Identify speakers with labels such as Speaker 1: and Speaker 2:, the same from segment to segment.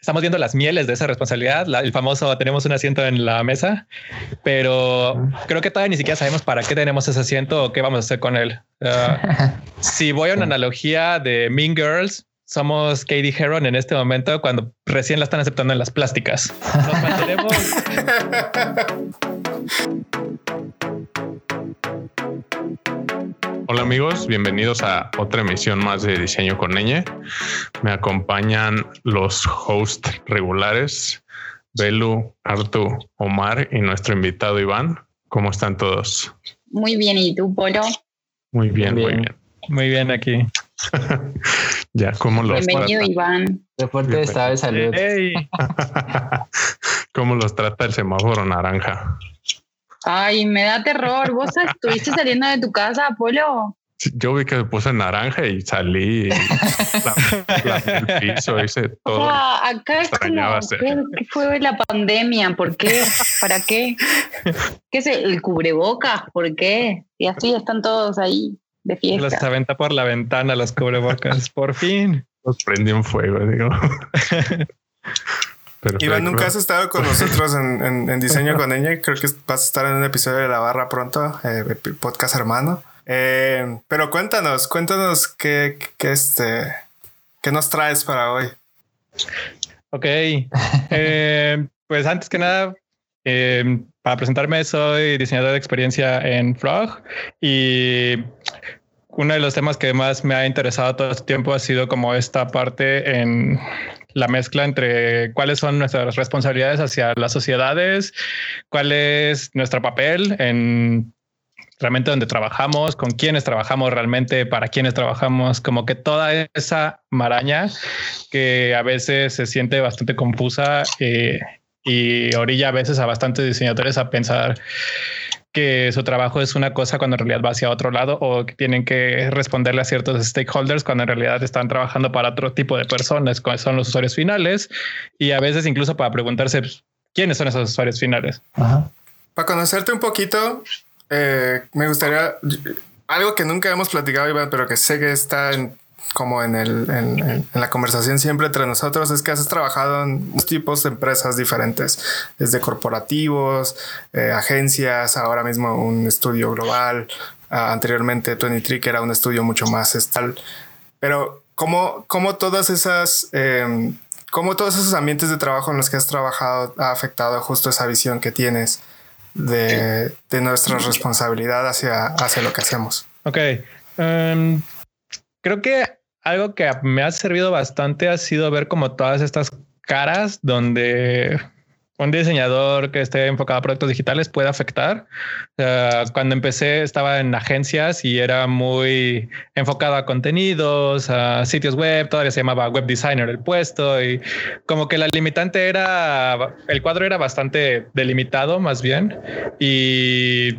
Speaker 1: estamos viendo las mieles de esa responsabilidad, el famoso tenemos un asiento en la mesa, pero creo que todavía ni siquiera sabemos para qué tenemos ese asiento o qué vamos a hacer con él. si voy a una analogía de Mean Girls, somos Katie Heron en este momento cuando recién la están aceptando en las plásticas. Nos mantenemos.
Speaker 2: Hola amigos, bienvenidos a otra emisión más de Diseño con Ñ. Me acompañan los hosts regulares, Belu, Artu, Omar y nuestro invitado Iván. ¿Cómo están todos?
Speaker 3: Muy bien, ¿y tú, Polo?
Speaker 2: Muy bien, muy bien.
Speaker 1: Muy bien aquí.
Speaker 2: ya, ¿cómo los
Speaker 3: Bienvenido, Iván.
Speaker 4: De fuerte estado de salud.
Speaker 2: ¿Cómo los trata el semáforo naranja?
Speaker 3: Ay, me da terror. ¿Vos estuviste saliendo de tu casa, Apolo?
Speaker 2: Yo vi que se puse naranja y salí. el piso, hice todo.
Speaker 3: O sea, acá es como, ¿qué, fue la pandemia? ¿Por qué? ¿Para qué? ¿Qué es el cubrebocas? ¿Por qué? Y así están todos ahí de fiesta.
Speaker 1: Los aventa por la ventana los cubrebocas. Por fin.
Speaker 2: Los prendí en fuego, digo.
Speaker 5: Iván, nunca has estado con nosotros en, Diseño con ella. Creo que vas a estar en un episodio de La Barra pronto, eh, podcast hermano. Eh, pero cuéntanos, cuéntanos qué, qué, este, qué nos traes para hoy.
Speaker 1: Ok. Eh, pues antes que nada, para presentarme, soy diseñador de experiencia en Frog y uno de los temas que más me ha interesado todo este tiempo ha sido como esta parte en la mezcla entre cuáles son nuestras responsabilidades hacia las sociedades, cuál es nuestro papel en realmente donde trabajamos, con quiénes trabajamos realmente, para quiénes trabajamos, como que toda esa maraña que a veces se siente bastante confusa eh, y orilla a veces a bastantes diseñadores a pensar que su trabajo es una cosa cuando en realidad va hacia otro lado o que tienen que responderle a ciertos stakeholders cuando en realidad están trabajando para otro tipo de personas, que son los usuarios finales y a veces incluso para preguntarse pues, quiénes son esos usuarios finales.
Speaker 5: Para conocerte un poquito, eh, me gustaría algo que nunca hemos platicado, Iván, pero que sé que está en como en, el, en, la conversación siempre entre nosotros, es que has trabajado en tipos de empresas diferentes, desde corporativos, eh, agencias, ahora mismo un estudio global, uh, anteriormente 23, que era un estudio mucho más estal. Pero, ¿cómo, cómo todas esas... Eh, ¿Cómo todos esos ambientes de trabajo en los que has trabajado ha afectado justo esa visión que tienes de, de nuestra responsabilidad hacia, hacia lo que hacemos?
Speaker 1: Ok. Um, creo que algo que me ha servido bastante ha sido ver como todas estas caras donde un diseñador que esté enfocado a productos digitales puede afectar. cuando empecé estaba en agencias y era muy enfocado a contenidos, a sitios web, todavía se llamaba web designer el puesto y como que la limitante era, el cuadro era bastante delimitado más bien y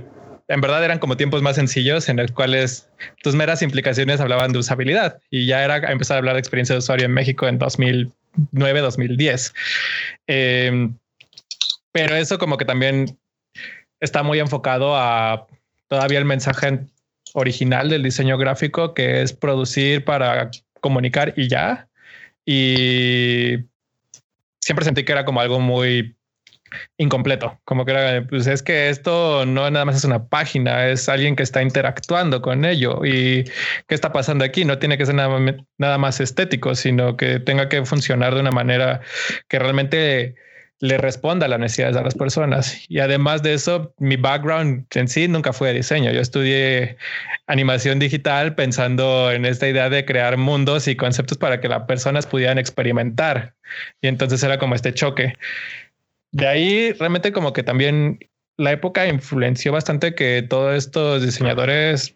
Speaker 1: en verdad eran como tiempos más sencillos en los cuales tus meras implicaciones hablaban de usabilidad y ya era empezar a hablar de experiencia de usuario en México en 2009, 2010. Em, pero eso como que también está muy enfocado a todavía el mensaje original del diseño gráfico, que es producir para comunicar y ya. Y siempre sentí que era como algo muy incompleto, como que era, pues es que esto no nada más es una página, es alguien que está interactuando con ello y qué está pasando aquí, no tiene que ser nada, nada más estético, sino que tenga que funcionar de una manera que realmente le responda a las necesidades de las personas. Y además de eso, mi background en sí nunca fue de diseño. Yo estudié animación digital pensando en esta idea de crear mundos y conceptos para que las personas pudieran experimentar. Y entonces era como este choque. De ahí realmente como que también la época influenció bastante que todos estos diseñadores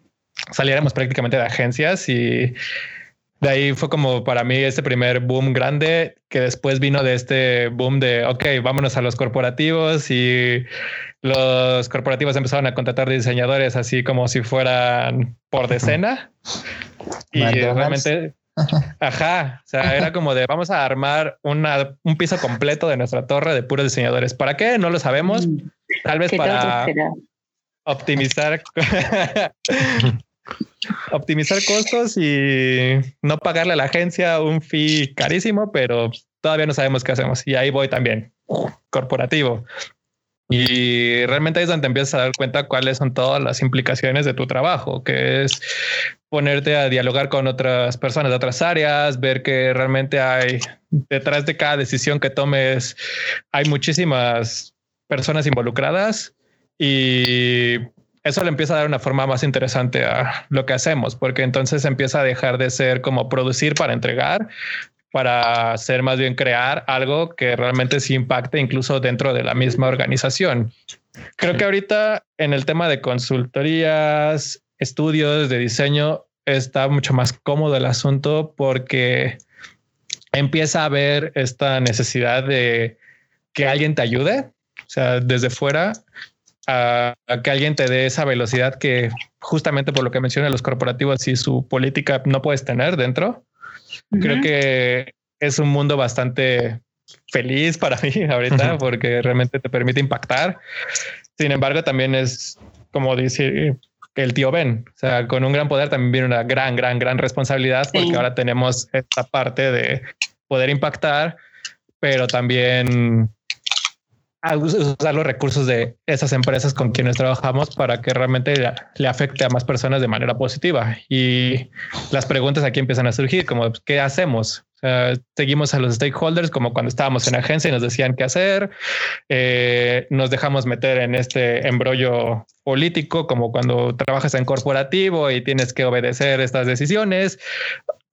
Speaker 1: saliéramos prácticamente de agencias y de ahí fue como para mí este primer boom grande que después vino de este boom de, ok, vámonos a los corporativos y los corporativos empezaron a contratar diseñadores así como si fueran por decena. y realmente Ajá, o sea, era como de vamos a armar una, un piso completo de nuestra torre de puros diseñadores. ¿Para qué? No lo sabemos. Mm. Tal vez para optimizar optimizar costos y no pagarle a la agencia un fee carísimo, pero todavía no sabemos qué hacemos. Y ahí voy también, corporativo. Y realmente es donde empiezas a dar cuenta cuáles son todas las implicaciones de tu trabajo, que es ponerte a dialogar con otras personas de otras áreas, ver que realmente hay detrás de cada decisión que tomes, hay muchísimas personas involucradas y eso le empieza a dar una forma más interesante a lo que hacemos, porque entonces empieza a dejar de ser como producir para entregar, para ser más bien crear algo que realmente sí impacte incluso dentro de la misma organización. Creo que ahorita en el tema de consultorías, estudios de diseño, está mucho más cómodo el asunto porque empieza a haber esta necesidad de que alguien te ayude, o sea, desde fuera, a, que alguien te dé esa velocidad que justamente por lo que mencionan los corporativos y su política no puedes tener dentro. Creo que es un mundo bastante feliz para mí ahorita porque realmente te permite impactar. Sin embargo, también es como decir el tío Ben, o sea, con un gran poder también viene una gran, gran, gran responsabilidad porque ahora tenemos esta parte de poder impactar, pero también usar los recursos de esas empresas con quienes trabajamos para que realmente le, afecte a más personas de manera positiva. Y las preguntas aquí empiezan a surgir, como ¿qué hacemos? seguimos a los stakeholders como cuando estábamos en agencia y nos decían qué hacer. Eh, nos dejamos meter en este embrollo político, como cuando trabajas en corporativo y tienes que obedecer estas decisiones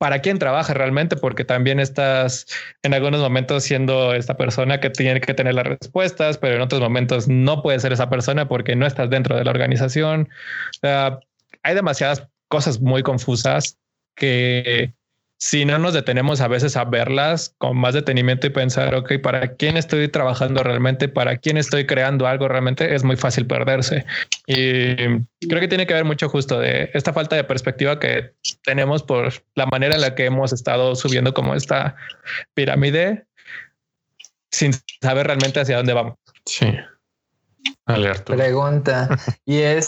Speaker 1: para quién trabaja realmente, porque también estás en algunos momentos siendo esta persona que tiene que tener las respuestas, pero en otros momentos no puedes ser esa persona porque no estás dentro de la organización. hay demasiadas cosas muy confusas que si no nos detenemos a veces a verlas con más detenimiento y pensar, ok, ¿para quién estoy trabajando realmente? ¿Para quién estoy creando algo realmente? Es muy fácil perderse. Y creo que tiene que ver mucho justo de esta falta de perspectiva que tenemos por la manera en la que hemos estado subiendo como esta pirámide sin saber realmente hacia dónde vamos.
Speaker 2: Sí.
Speaker 4: Alerta. Pregunta. Y es,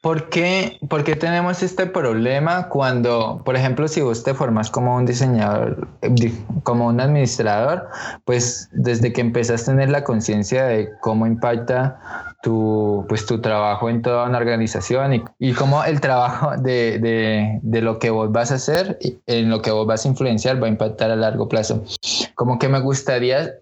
Speaker 4: ¿Por qué, tenemos este problema cuando, por ejemplo, si vos te formas como un diseñador, como un administrador, pues desde que empezás a tener la conciencia de cómo impacta tu, pues, tu trabajo en toda una organización y, y cómo el trabajo de, lo que vos vas a hacer, en lo que vos vas a influenciar, va a impactar a largo plazo. Como que me gustaría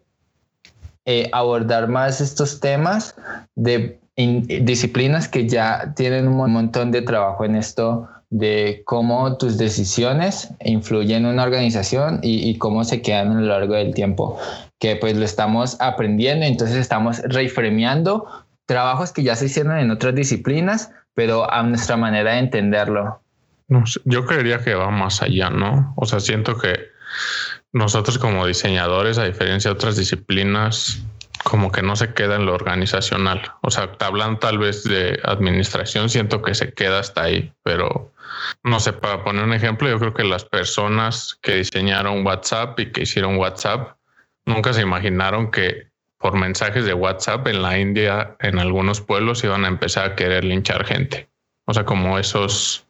Speaker 4: eh, abordar más estos temas de disciplinas que ya tienen un montón de trabajo en esto de cómo tus decisiones influyen en una organización y, cómo se quedan a lo largo del tiempo, que pues lo estamos aprendiendo, entonces estamos refremeando trabajos que ya se hicieron en otras disciplinas, pero a nuestra manera de entenderlo.
Speaker 2: No, yo creería que va más allá, ¿no? O sea, siento que nosotros como diseñadores, a diferencia de otras disciplinas, como que no se queda en lo organizacional. O sea, hablando tal vez de administración, siento que se queda hasta ahí, pero no sé, para poner un ejemplo, yo creo que las personas que diseñaron WhatsApp y que hicieron WhatsApp nunca se imaginaron que por mensajes de WhatsApp en la India, en algunos pueblos, iban a empezar a querer linchar gente. O sea, como esos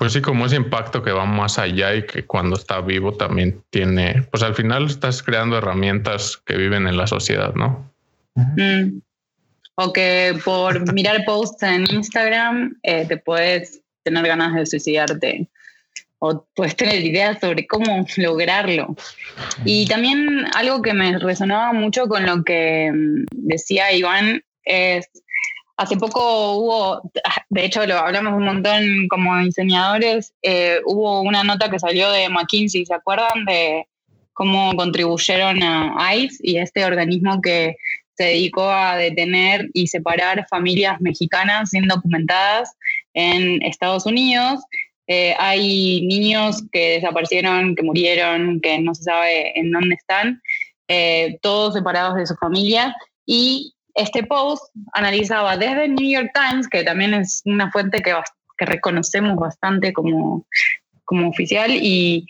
Speaker 2: pues sí, como ese impacto que va más allá y que cuando está vivo también tiene, pues al final estás creando herramientas que viven en la sociedad, ¿no?
Speaker 3: Mm. O que por mirar posts en Instagram eh, te puedes tener ganas de suicidarte o puedes tener ideas sobre cómo lograrlo. Y también algo que me resonaba mucho con lo que mm, decía Iván es Hace poco hubo, de hecho lo hablamos un montón como diseñadores, eh, hubo una nota que salió de McKinsey, ¿se acuerdan de cómo contribuyeron a ICE y este organismo que se dedicó a detener y separar familias mexicanas indocumentadas en Estados Unidos? Eh, hay niños que desaparecieron, que murieron, que no se sabe en dónde están, eh, todos separados de su familia y este post analizaba desde el New York Times, que también es una fuente que, que reconocemos bastante como, como oficial, y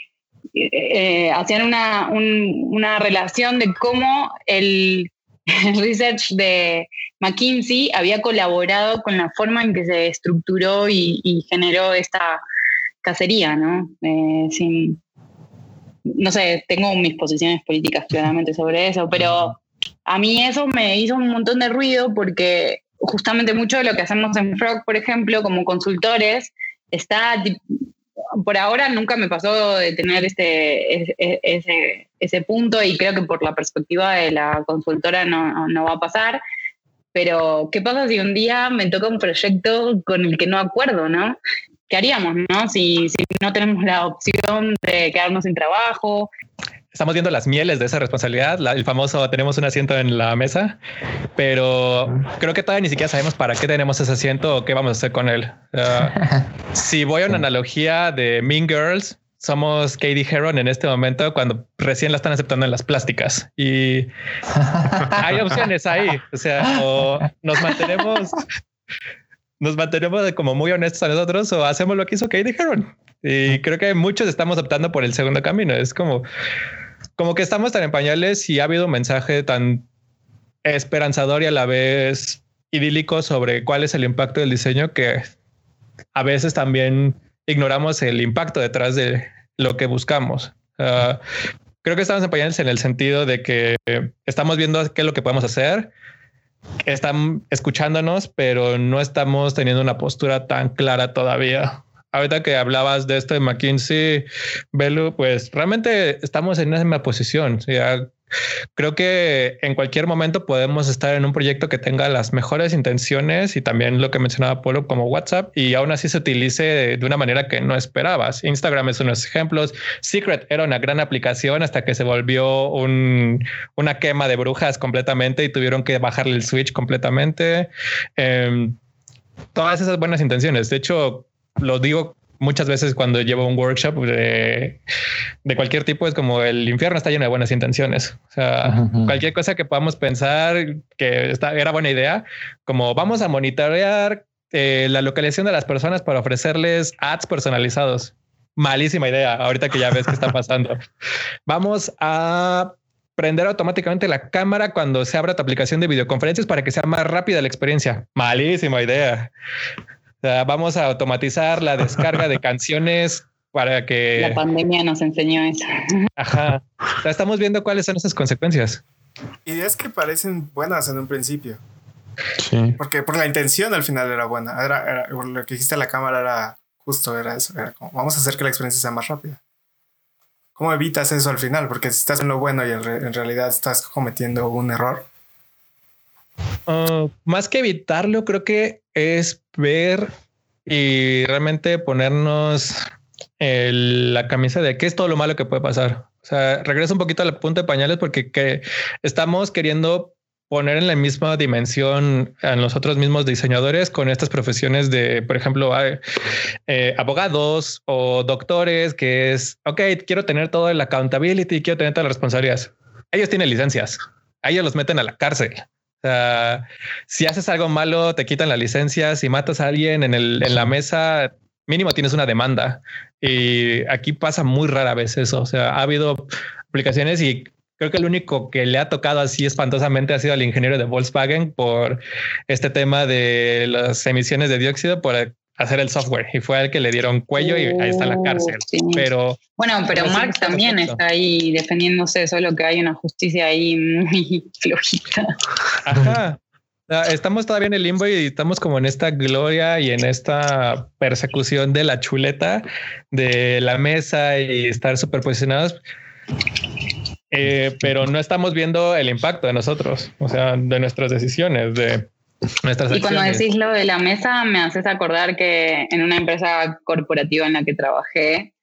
Speaker 3: eh, hacían una, una, relación de cómo el, research de McKinsey había colaborado con la forma en que se estructuró y, generó esta cacería, ¿no? Eh, sin, no sé, tengo mis posiciones políticas claramente sobre eso, pero a mí eso me hizo un montón de ruido porque justamente mucho de lo que hacemos en Frog, por ejemplo, como consultores, está por ahora nunca me pasó de tener este, ese, ese, punto y creo que por la perspectiva de la consultora no, no, va a pasar. Pero, ¿qué pasa si un día me toca un proyecto con el que no acuerdo, no? ¿Qué haríamos, no? Si, si no tenemos la opción de quedarnos sin trabajo,
Speaker 1: estamos viendo las mieles de esa responsabilidad, el famoso tenemos un asiento en la mesa, pero creo que todavía ni siquiera sabemos para qué tenemos ese asiento o qué vamos a hacer con él. si voy a una analogía de Mean Girls, somos Katie Heron en este momento cuando recién la están aceptando en las plásticas y hay opciones ahí. O sea, o nos mantenemos, nos mantenemos como muy honestos a nosotros o hacemos lo que hizo Katie Heron. Y creo que muchos estamos optando por el segundo camino. Es como como que estamos tan en pañales y ha habido un mensaje tan esperanzador y a la vez idílico sobre cuál es el impacto del diseño que a veces también ignoramos el impacto detrás de lo que buscamos. Ah, creo que estamos en pañales en el sentido de que estamos viendo qué es lo que podemos hacer, están escuchándonos, pero no estamos teniendo una postura tan clara todavía ahorita que hablabas de esto de McKinsey, Belu, pues realmente estamos en esa misma posición. creo que en cualquier momento podemos estar en un proyecto que tenga las mejores intenciones y también lo que mencionaba Polo como WhatsApp y aún así se utilice de una manera que no esperabas. Instagram es unos ejemplos. Secret era una gran aplicación hasta que se volvió una quema de brujas completamente y tuvieron que bajarle el switch completamente. Em, todas esas buenas intenciones. De hecho, lo digo muchas veces cuando llevo un workshop de, cualquier tipo, es como el infierno está lleno de buenas intenciones. O sea, cualquier cosa que podamos pensar que era buena idea, como vamos a monitorear eh, la localización de las personas para ofrecerles ads personalizados. Malísima idea. Ahorita que ya ves qué está pasando. vamos a prender automáticamente la cámara cuando se abra tu aplicación de videoconferencias para que sea más rápida la experiencia. Malísima idea vamos a automatizar la descarga de canciones para que...
Speaker 3: La pandemia nos enseñó eso.
Speaker 1: Ajá. estamos viendo cuáles son esas consecuencias.
Speaker 5: Ideas que parecen buenas en un principio. Sí. Porque, por la intención al final era buena. Era, lo que dijiste a la cámara era justo, era eso. Era como, vamos a hacer que la experiencia sea más rápida. ¿Cómo evitas eso al final? Porque si estás en lo bueno y en, realidad estás cometiendo un error.
Speaker 1: Ah, más que evitarlo, creo que es ver y realmente ponernos la camisa de qué es todo lo malo que puede pasar. O sea, regreso un poquito al punto de pañales porque que estamos queriendo poner en la misma dimensión a nosotros mismos diseñadores con estas profesiones de, por ejemplo, eh, abogados o doctores, que es, ok, quiero tener todo el accountability, quiero tener todas las responsabilidades. Ellos tienen licencias, a ellos los meten a la cárcel. Sea, si haces algo malo, te quitan la licencia. Si matas a alguien en, el, en la mesa, mínimo tienes una demanda. Y aquí pasa muy rara vez eso. O sea, ha habido aplicaciones y creo que el único que le ha tocado así espantosamente ha sido el ingeniero de Volkswagen por este tema de las emisiones de dióxido por hacer el software y fue al que le dieron cuello y ahí está la oh, cárcel. Pero
Speaker 3: bueno, pero Mark también está ahí defendiéndose, solo que hay una justicia ahí muy flojita.
Speaker 1: Ajá. Estamos todavía en el limbo y estamos como en esta gloria y en esta persecución de la chuleta de la mesa y estar superposicionados. Eh, pero no estamos viendo el impacto de nosotros, o sea, de nuestras decisiones, de
Speaker 3: y cuando decís lo de la mesa, me haces acordar que en una empresa corporativa en la que trabajé,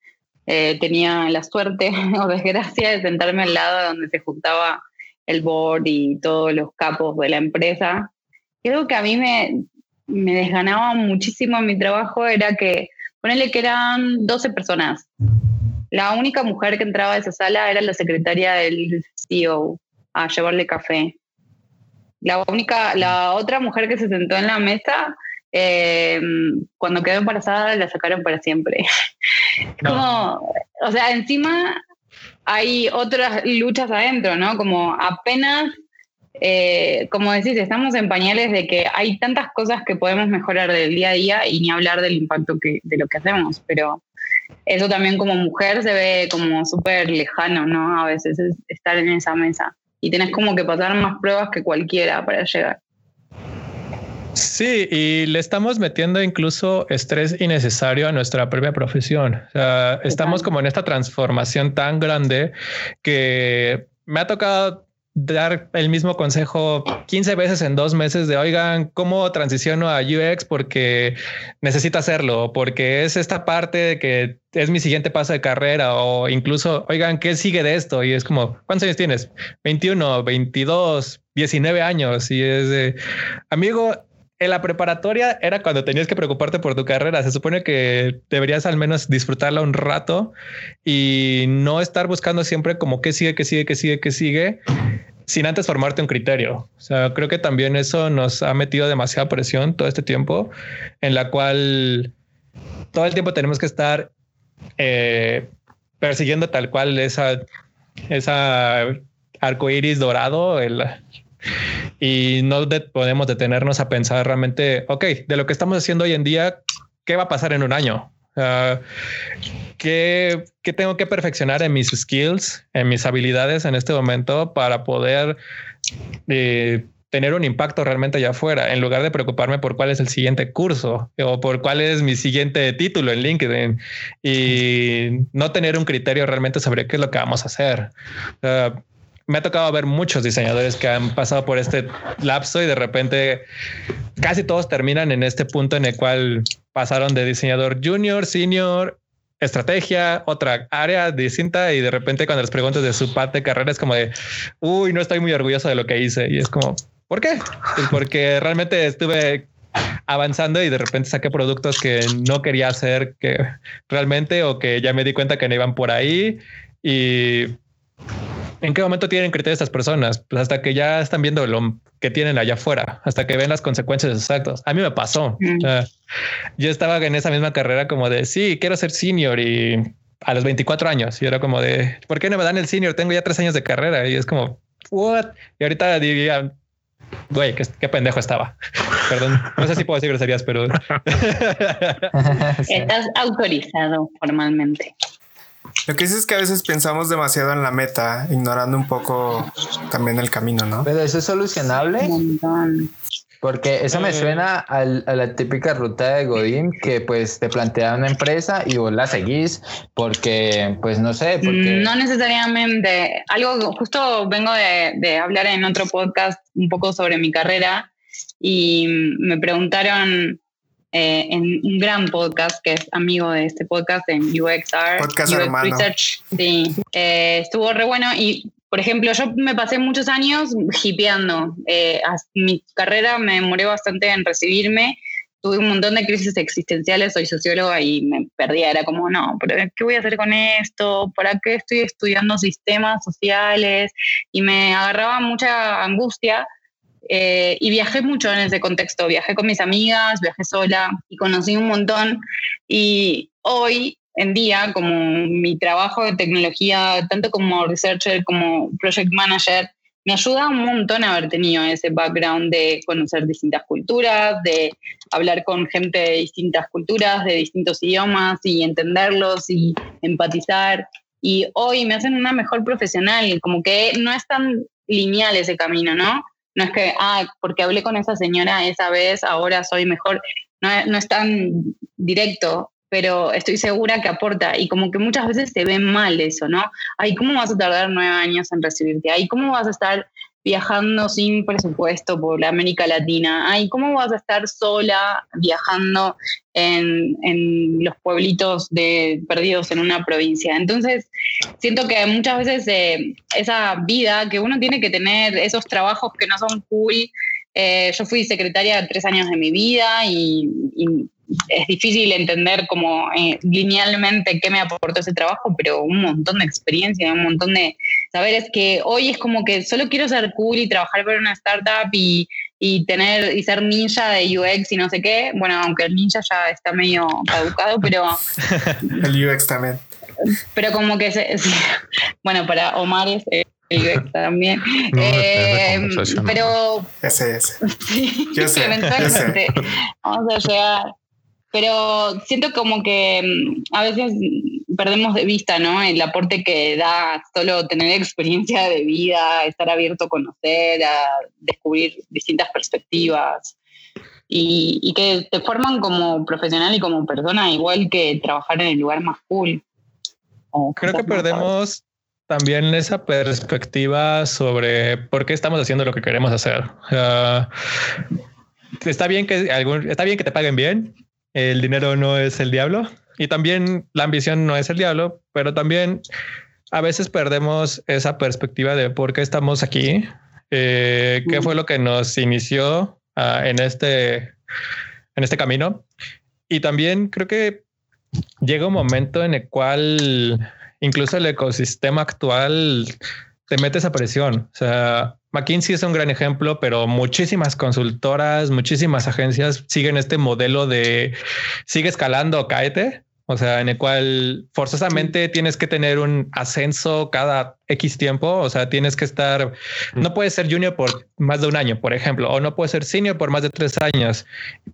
Speaker 3: eh, tenía la suerte o desgracia de sentarme al lado donde se juntaba el board y todos los capos de la empresa. Algo que a mí me, me desganaba muchísimo en mi trabajo era que, ponele que eran 12 personas. La única mujer que entraba a esa sala era la secretaria del CEO a llevarle café. La única, la otra mujer que se sentó en la mesa, eh, cuando quedó embarazada, la sacaron para siempre. Como, o sea, encima hay otras luchas adentro, ¿no? Como apenas, eh, como decís, estamos en pañales de que hay tantas cosas que podemos mejorar del día a día y ni hablar del impacto que, de lo que hacemos, pero eso también como mujer se ve como súper lejano, ¿no? A veces es estar en esa mesa. Y tenés como que pasar más pruebas que cualquiera para llegar.
Speaker 1: Sí, y le estamos metiendo incluso estrés innecesario a nuestra propia profesión. O sea, estamos como en esta transformación tan grande que me ha tocado dar el mismo consejo 15 veces en dos meses de oigan cómo transiciono a UX porque necesito hacerlo, porque es esta parte de que es mi siguiente paso de carrera o incluso oigan qué sigue de esto y es como cuántos años tienes 21, 22, 19 años y es de amigo en la preparatoria era cuando tenías que preocuparte por tu carrera. Se supone que deberías al menos disfrutarla un rato y no estar buscando siempre como qué sigue, qué sigue, qué sigue, qué sigue, sin antes formarte un criterio. O sea, creo que también eso nos ha metido demasiada presión todo este tiempo en la cual todo el tiempo tenemos que estar eh, persiguiendo tal cual esa, esa arco iris dorado, el, y no podemos detenernos a pensar realmente, ok, de lo que estamos haciendo hoy en día, ¿qué va a pasar en un año? ¿qué, tengo que perfeccionar en mis skills, en mis habilidades en este momento para poder eh, tener un impacto realmente allá afuera, en lugar de preocuparme por cuál es el siguiente curso o por cuál es mi siguiente título en LinkedIn y no tener un criterio realmente sobre qué es lo que vamos a hacer me ha tocado ver muchos diseñadores que han pasado por este lapso y de repente casi todos terminan en este punto en el cual pasaron de diseñador junior, senior, estrategia, otra área distinta y de repente cuando les preguntas de su parte de carrera es como de, uy, no estoy muy orgulloso de lo que hice y es como, ¿por qué? Pues porque realmente estuve avanzando y de repente saqué productos que no quería hacer que realmente o que ya me di cuenta que no iban por ahí y ¿En qué momento tienen criterio estas personas? Pues hasta que ya están viendo lo que tienen allá afuera, hasta que ven las consecuencias exactas. A mí me pasó. Mm. yo estaba en esa misma carrera como de, sí, quiero ser senior y a los 24 años. Y era como de, ¿por qué no me dan el senior? Tengo ya tres años de carrera y es como, what? Y ahorita diría, güey, qué, pendejo estaba. Perdón, no sé si puedo decir groserías, pero...
Speaker 3: Estás autorizado formalmente.
Speaker 5: Lo que dices es que a veces pensamos demasiado en la meta, ignorando un poco también el camino, ¿no?
Speaker 4: Pero eso es solucionable. Porque eso me eh. suena a la típica ruta de Godín que pues te plantea una empresa y vos la seguís porque pues no sé. Porque...
Speaker 3: No necesariamente. Algo, justo vengo de, de hablar en otro podcast un poco sobre mi carrera y me preguntaron eh, en un gran podcast que es amigo de este podcast en UXR.
Speaker 5: Podcast UX
Speaker 3: Research. Sí, eh, estuvo re bueno y por ejemplo, yo me pasé muchos años hipeando. Eh, mi carrera me demoré bastante en recibirme. Tuve un montón de crisis existenciales, soy socióloga y me perdía. Era como, no, pero ¿qué voy a hacer con esto? ¿Para qué estoy estudiando sistemas sociales? Y me agarraba mucha angustia eh, y viajé mucho en ese contexto, viajé con mis amigas, viajé sola y conocí un montón. Y hoy en día, como mi trabajo de tecnología, tanto como researcher como project manager, me ayuda un montón haber tenido ese background de conocer distintas culturas, de hablar con gente de distintas culturas, de distintos idiomas y entenderlos y empatizar. Y hoy me hacen una mejor profesional, como que no es tan lineal ese camino, ¿no? No es que, ah, porque hablé con esa señora esa vez, ahora soy mejor. No, no es tan directo, pero estoy segura que aporta. Y como que muchas veces se ve mal eso, ¿no? Ay, ¿cómo vas a tardar nueve años en recibirte? Ay, ¿cómo vas a estar viajando sin presupuesto por América Latina? Ay, ¿cómo vas a estar sola viajando en, en los pueblitos perdidos en una provincia? Entonces, siento que muchas veces eh, esa vida que uno tiene que tener, esos trabajos que no son cool, eh, yo fui secretaria tres años de mi vida y, es difícil entender como eh, linealmente qué me aportó ese trabajo, pero un montón de experiencia, un montón de saberes que hoy es como que solo quiero ser cool y trabajar para una startup y, y tener y ser ninja de UX y no sé qué. Bueno, aunque el ninja ya está medio caducado, pero...
Speaker 5: el UX también.
Speaker 3: Pero como que, se, bueno, para Omar es... el UX también. eh, pero.
Speaker 5: Ese es.
Speaker 3: Sí, yo sé, eventualmente vamos a llegar pero siento como que mm, a veces perdemos de vista, ¿no? El aporte que da solo tener experiencia de vida, estar abierto a conocer, a descubrir distintas perspectivas y, y que te forman como profesional y como persona, igual que trabajar en el lugar más cool.
Speaker 1: O Creo que perdemos también esa perspectiva sobre por qué estamos haciendo lo que queremos hacer. Sea, está bien que algún, está bien que te paguen bien. El dinero no es el diablo. Y también la ambición no es el diablo, pero también a veces perdemos esa perspectiva de por qué estamos aquí, eh, qué fue lo que nos inició ah, en este en este camino. Y también creo que llega un momento en el cual incluso el ecosistema actual te mete esa presión. O sea, McKinsey es un gran ejemplo, pero muchísimas consultoras, muchísimas agencias siguen este modelo de sigue escalando o cáete. O sea, en el cual forzosamente tienes que tener un ascenso cada X tiempo. O sea, tienes que estar, no puedes ser junior por más de un año, por ejemplo, o no puedes ser senior por más de tres años,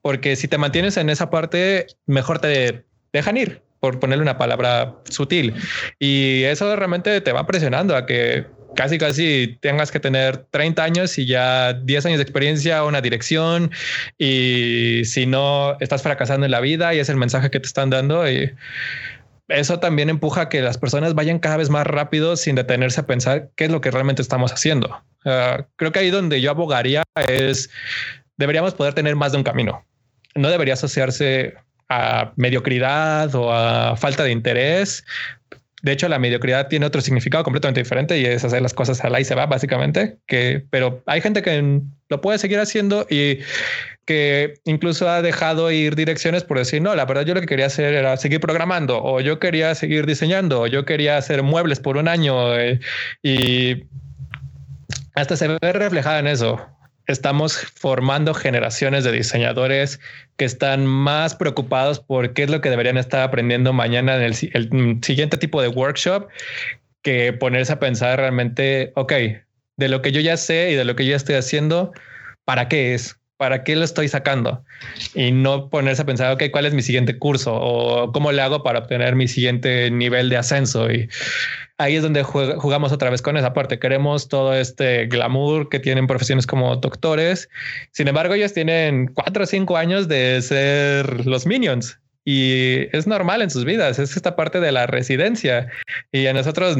Speaker 1: porque si te mantienes en esa parte, mejor te dejan ir, por ponerle una palabra sutil. Y eso realmente te va presionando a que casi, casi tengas que tener 30 años y ya 10 años de experiencia, una dirección. Y si no, estás fracasando en la vida y es el mensaje que te están dando. Y eso también empuja a que las personas vayan cada vez más rápido sin detenerse a pensar qué es lo que realmente estamos haciendo. Uh, creo que ahí donde yo abogaría es deberíamos poder tener más de un camino. No debería asociarse a mediocridad o a falta de interés. De hecho, la mediocridad tiene otro significado completamente diferente y es hacer las cosas al ahí se va, básicamente. Que, pero hay gente que lo puede seguir haciendo y que incluso ha dejado ir direcciones por decir, no, la verdad yo lo que quería hacer era seguir programando o yo quería seguir diseñando o yo quería hacer muebles por un año eh, y hasta se ve reflejada en eso estamos formando generaciones de diseñadores que están más preocupados por qué es lo que deberían estar aprendiendo mañana en el, siguiente tipo de workshop que ponerse a pensar realmente, ok, de lo que yo ya sé y de lo que yo estoy haciendo, ¿para qué es? ¿Para qué lo estoy sacando? Y no ponerse a pensar, ok, ¿cuál es mi siguiente curso? ¿O cómo le hago para obtener mi siguiente nivel de ascenso? Y ahí es donde jugamos otra vez con esa parte. Queremos todo este glamour que tienen profesiones como doctores. Sin embargo, ellos tienen cuatro o cinco años de ser los minions y es normal en sus vidas. Es esta parte de la residencia y a nosotros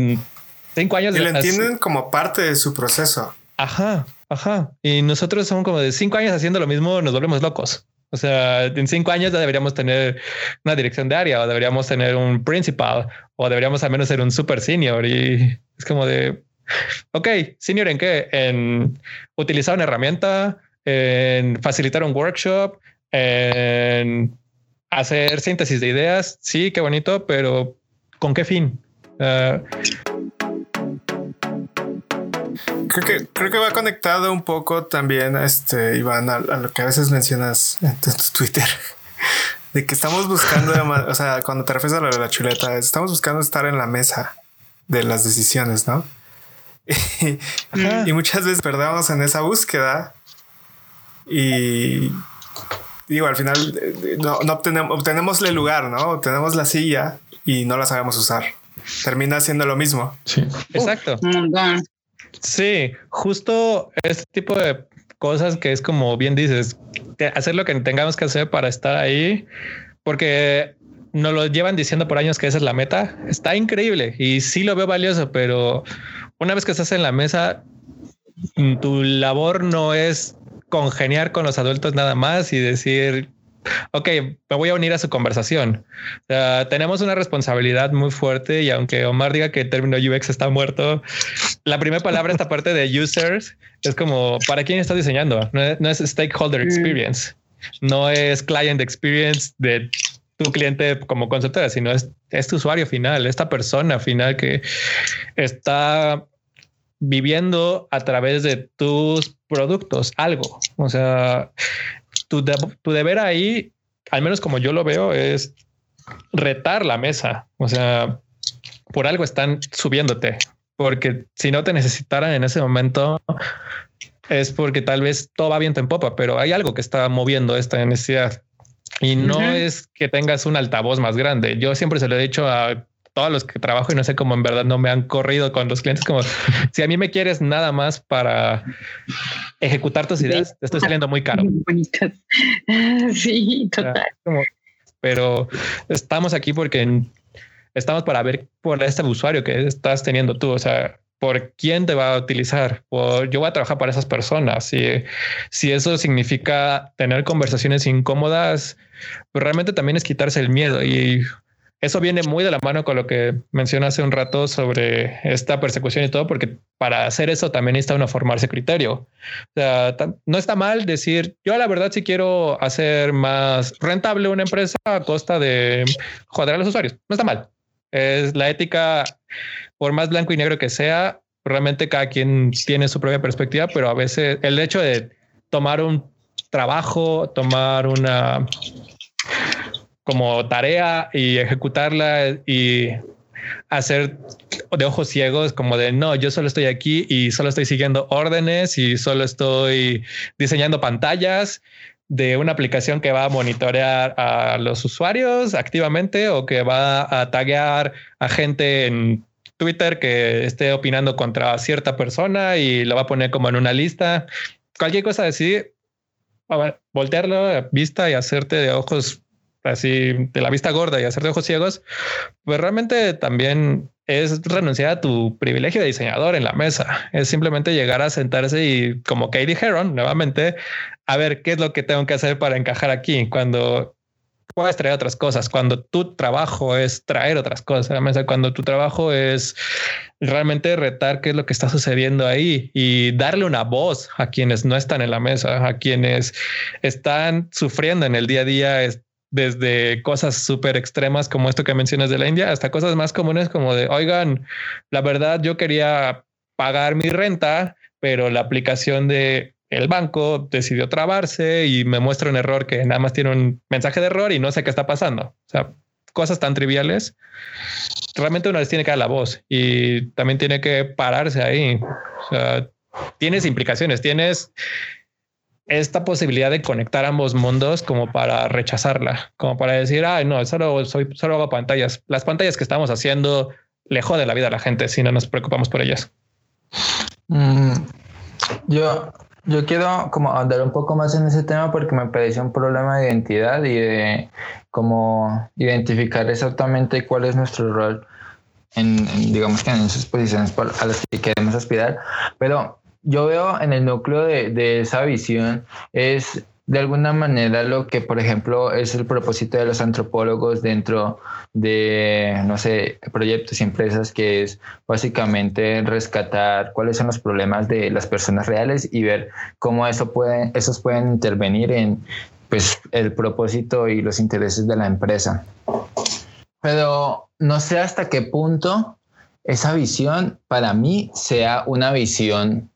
Speaker 1: cinco años.
Speaker 5: Y lo entienden como parte de su proceso.
Speaker 1: Ajá, ajá. Y nosotros somos como de cinco años haciendo lo mismo, nos volvemos locos. O sea, en cinco años ya deberíamos tener una dirección de área o deberíamos tener un principal o deberíamos al menos ser un super senior. Y es como de, ok, senior en qué? En utilizar una herramienta, en facilitar un workshop, en hacer síntesis de ideas. Sí, qué bonito, pero ¿con qué fin? Uh,
Speaker 5: Creo que, creo que va conectado un poco también, este, Iván, a, a lo que a veces mencionas en tu, tu Twitter, de que estamos buscando, o sea, cuando te refieres a lo de la chuleta, estamos buscando estar en la mesa de las decisiones, ¿no? Y, y muchas veces perdemos en esa búsqueda y digo, al final no, no obtenemos, obtenemos el lugar, ¿no? Obtenemos la silla y no la sabemos usar. Termina siendo lo mismo.
Speaker 1: Sí, exacto.
Speaker 3: Uh,
Speaker 1: Sí, justo este tipo de cosas que es como bien dices, hacer lo que tengamos que hacer para estar ahí, porque nos lo llevan diciendo por años que esa es la meta. Está increíble y sí lo veo valioso, pero una vez que estás en la mesa, tu labor no es congeniar con los adultos nada más y decir, ok, me voy a unir a su conversación. Sea, tenemos una responsabilidad muy fuerte y aunque Omar diga que el término UX está muerto, la primera palabra, esta parte de users, es como, ¿para quién estás diseñando? No es, no es stakeholder experience, no es client experience de tu cliente como consultora, sino es, es tu usuario final, esta persona final que está viviendo a través de tus productos algo. O sea, tu, de, tu, deber ahí, al menos como yo lo veo, es retar la mesa. O sea, por algo están subiéndote, porque si no te necesitaran en ese momento, es porque tal vez todo va viento en popa, pero hay algo que está moviendo esta necesidad. Y no es que tengas un altavoz más grande. Yo siempre se lo he dicho a todos los que trabajo y no sé cómo en verdad no me han corrido con los clientes, como si a mí me quieres nada más para ejecutar tus ideas, te estoy saliendo muy caro.
Speaker 3: Sí, total.
Speaker 1: pero estamos aquí porque estamos para ver por este usuario que estás teniendo tú. O sea, por quién te va a utilizar. Por, yo voy a trabajar para esas personas. Si, si eso significa tener conversaciones incómodas, pues realmente también es quitarse el miedo. Y eso viene muy de la mano con lo que mencioné hace un rato sobre esta persecución y todo, porque para hacer eso también necesita uno formarse criterio. O sea, no está mal decir, yo la verdad si quiero hacer más rentable una empresa a costa de joder a los usuarios. No está mal. Es la ética, por más blanco y negro que sea, realmente cada quien tiene su propia perspectiva, pero a veces el hecho de tomar un trabajo, tomar una como tarea y ejecutarla y hacer de ojos ciegos como de no, yo solo estoy aquí y solo estoy siguiendo órdenes y solo estoy diseñando pantallas de una aplicación que va a monitorear a los usuarios activamente o que va a taguear a gente en Twitter que esté opinando contra cierta persona y lo va a poner como en una lista. Cualquier cosa así, voltearlo a vista y hacerte de ojos así de la vista gorda y hacer de ojos ciegos, pues realmente también es renunciar a tu privilegio de diseñador en la mesa. Es simplemente llegar a sentarse y, como Katie dijeron nuevamente, a ver qué es lo que tengo que hacer para encajar aquí. Cuando puedes traer otras cosas, cuando tu trabajo es traer otras cosas a la mesa, cuando tu trabajo es realmente retar qué es lo que está sucediendo ahí y darle una voz a quienes no están en la mesa, a quienes están sufriendo en el día a día, desde cosas súper extremas como esto que mencionas de la India hasta cosas más comunes como de, oigan, la verdad yo quería pagar mi renta, pero la aplicación de el banco decidió trabarse y me muestra un error que nada más tiene un mensaje de error y no sé qué está pasando. O sea, cosas tan triviales. Realmente uno les tiene que dar la voz y también tiene que pararse ahí. O sea, tienes implicaciones, tienes esta posibilidad de conectar ambos mundos como para rechazarla, como para decir, ay, no, solo, soy, solo hago pantallas. Las pantallas que estamos haciendo le jode la vida a la gente si no nos preocupamos por ellas.
Speaker 4: Mm, yo, yo quiero como andar un poco más en ese tema porque me parece un problema de identidad y de cómo identificar exactamente cuál es nuestro rol en, digamos que en esas posiciones a las que queremos aspirar. Pero yo veo en el núcleo de, esa visión es de alguna manera lo que, por ejemplo, es el propósito de los antropólogos dentro de, no sé, proyectos y empresas, que es básicamente rescatar cuáles son los problemas de las personas reales y ver cómo eso puede, esos pueden intervenir en pues, el propósito y los intereses de la empresa. Pero no sé hasta qué punto esa visión para mí sea una visión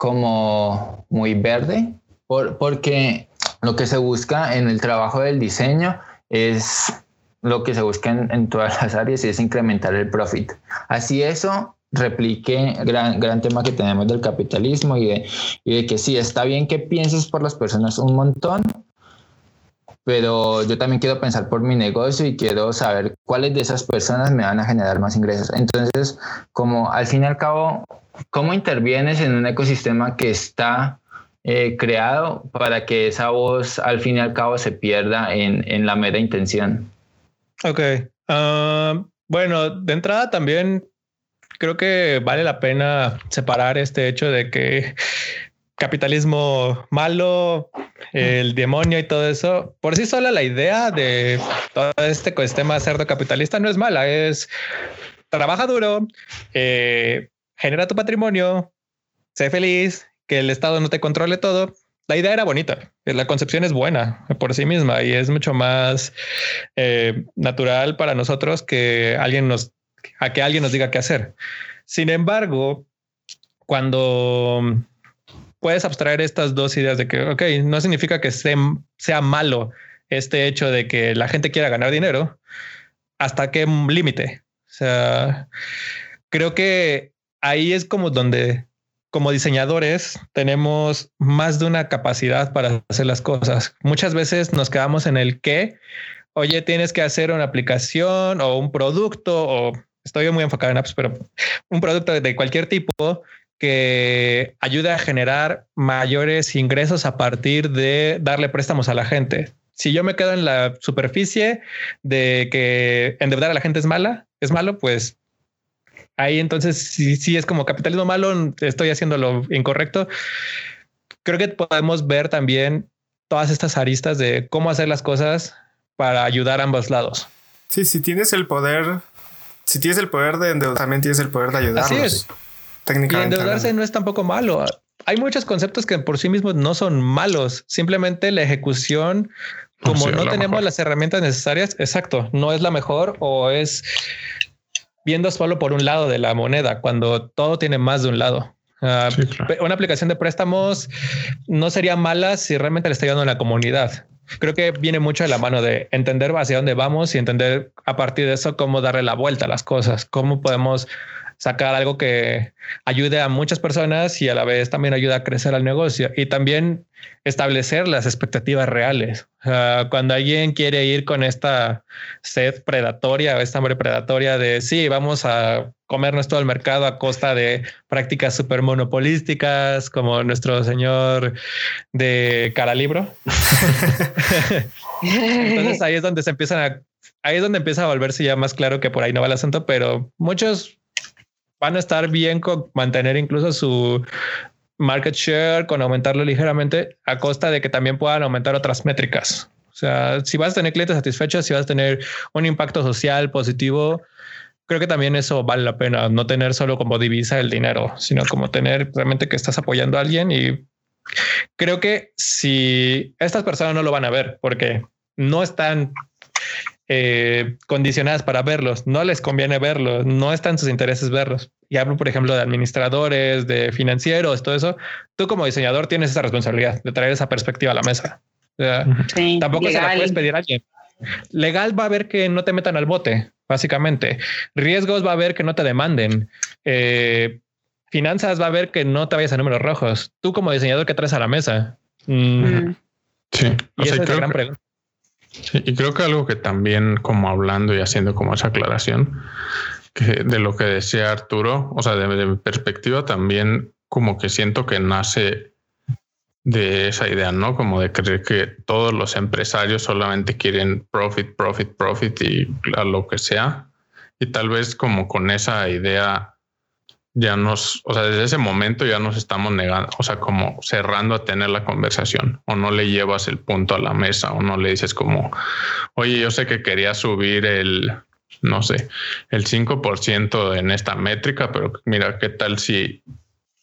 Speaker 4: como muy verde, por, porque lo que se busca en el trabajo del diseño es lo que se busca en, todas las áreas y es incrementar el profit. Así eso replique gran, gran tema que tenemos del capitalismo y de, y de que sí, está bien que pienses por las personas un montón, pero yo también quiero pensar por mi negocio y quiero saber cuáles de esas personas me van a generar más ingresos. Entonces, como al fin y al cabo, ¿Cómo intervienes en un ecosistema que está eh, creado para que esa voz al fin y al cabo se pierda en, la mera intención?
Speaker 1: Ok. Ah, bueno, de entrada también creo que vale la pena separar este hecho de que capitalismo malo, el demonio y todo eso. Por sí sola la idea de todo este ecosistema cerdo capitalista no es mala, es trabaja duro, eh, genera tu patrimonio, sé feliz, que el Estado no te controle todo. La idea era bonita, la concepción es buena por sí misma y es mucho más eh, natural para nosotros que alguien nos, a que alguien nos diga qué hacer. Sin embargo, cuando puedes abstraer estas dos ideas de que, ok, no significa que sea, sea malo este hecho de que la gente quiera ganar dinero, hasta qué límite. O sea, creo que ahí es como donde como diseñadores tenemos más de una capacidad para hacer las cosas. Muchas veces nos quedamos en el qué. Oye, tienes que hacer una aplicación o un producto o estoy muy enfocado en apps, pero un producto de cualquier tipo que ayude a generar mayores ingresos a partir de darle préstamos a la gente. Si yo me quedo en la superficie de que endeudar a la gente es mala, es malo, pues ahí entonces si, si es como capitalismo malo, estoy haciendo lo incorrecto. Creo que podemos ver también todas estas aristas de cómo hacer las cosas para ayudar a ambos lados.
Speaker 5: Sí, si tienes el poder, si tienes el poder de endeudar, también tienes el poder de ayudar. Así es.
Speaker 1: Técnicamente. Y endeudarse no es tampoco malo. Hay muchos conceptos que por sí mismos no son malos. Simplemente la ejecución, como no tenemos las herramientas necesarias, exacto, no es la mejor o es viendo solo por un lado de la moneda, cuando todo tiene más de un lado. Ah, una aplicación de préstamos no sería mala si realmente le está ayudando a la comunidad. Creo que viene mucho de la mano de entender hacia dónde vamos y entender a partir de eso cómo darle la vuelta a las cosas, cómo podemos sacar algo que ayude a muchas personas y a la vez también ayuda a crecer al negocio y también establecer las expectativas reales. cuando alguien quiere ir con esta sed predatoria o esta hambre predatoria de sí, vamos a comernos todo el mercado a costa de prácticas súper monopolísticas como nuestro señor de cara libro. Entonces ahí es donde se empiezan a, ahí es donde empieza a volverse ya más claro que por ahí no va el asunto, pero muchos van a estar bien con mantener incluso su market share, con aumentarlo ligeramente a costa de que también puedan aumentar otras métricas. O sea, si vas a tener clientes satisfechos, si vas a tener un impacto social positivo, creo que también eso vale la pena, no tener solo como divisa el dinero, sino como tener realmente que estás apoyando a alguien y creo que si estas personas no lo van a ver porque no están eh, condicionadas para verlos. No les conviene verlos, no están sus intereses verlos. Y hablo, por ejemplo, de administradores, de financieros, todo eso. Tú como diseñador tienes esa responsabilidad de traer esa perspectiva a la mesa. tampoco se la puedes pedir a alguien. Legal va a ver que no te metan al bote, básicamente. Riesgos va a ver que no te demanden. Eh, finanzas va a ver que no te vayas a números rojos. Tú como diseñador, ¿qué traes a la mesa? Mm.
Speaker 2: Sí. Y esa es la gran pregunta. Sí, y creo que algo que también como hablando y haciendo como esa aclaración que de lo que decía Arturo, o sea, de, mi perspectiva también como que siento que nace de esa idea, ¿no? Como de creer que todos los empresarios solamente quieren profit, profit, profit y a lo que sea. Y tal vez como con esa idea ya nos, o sea, desde ese momento ya nos estamos negando, o sea, como cerrando a tener la conversación o no le llevas el punto a la mesa o no le dices como, oye, yo sé que quería subir el, no sé, el 5% en esta métrica, pero mira, ¿qué tal si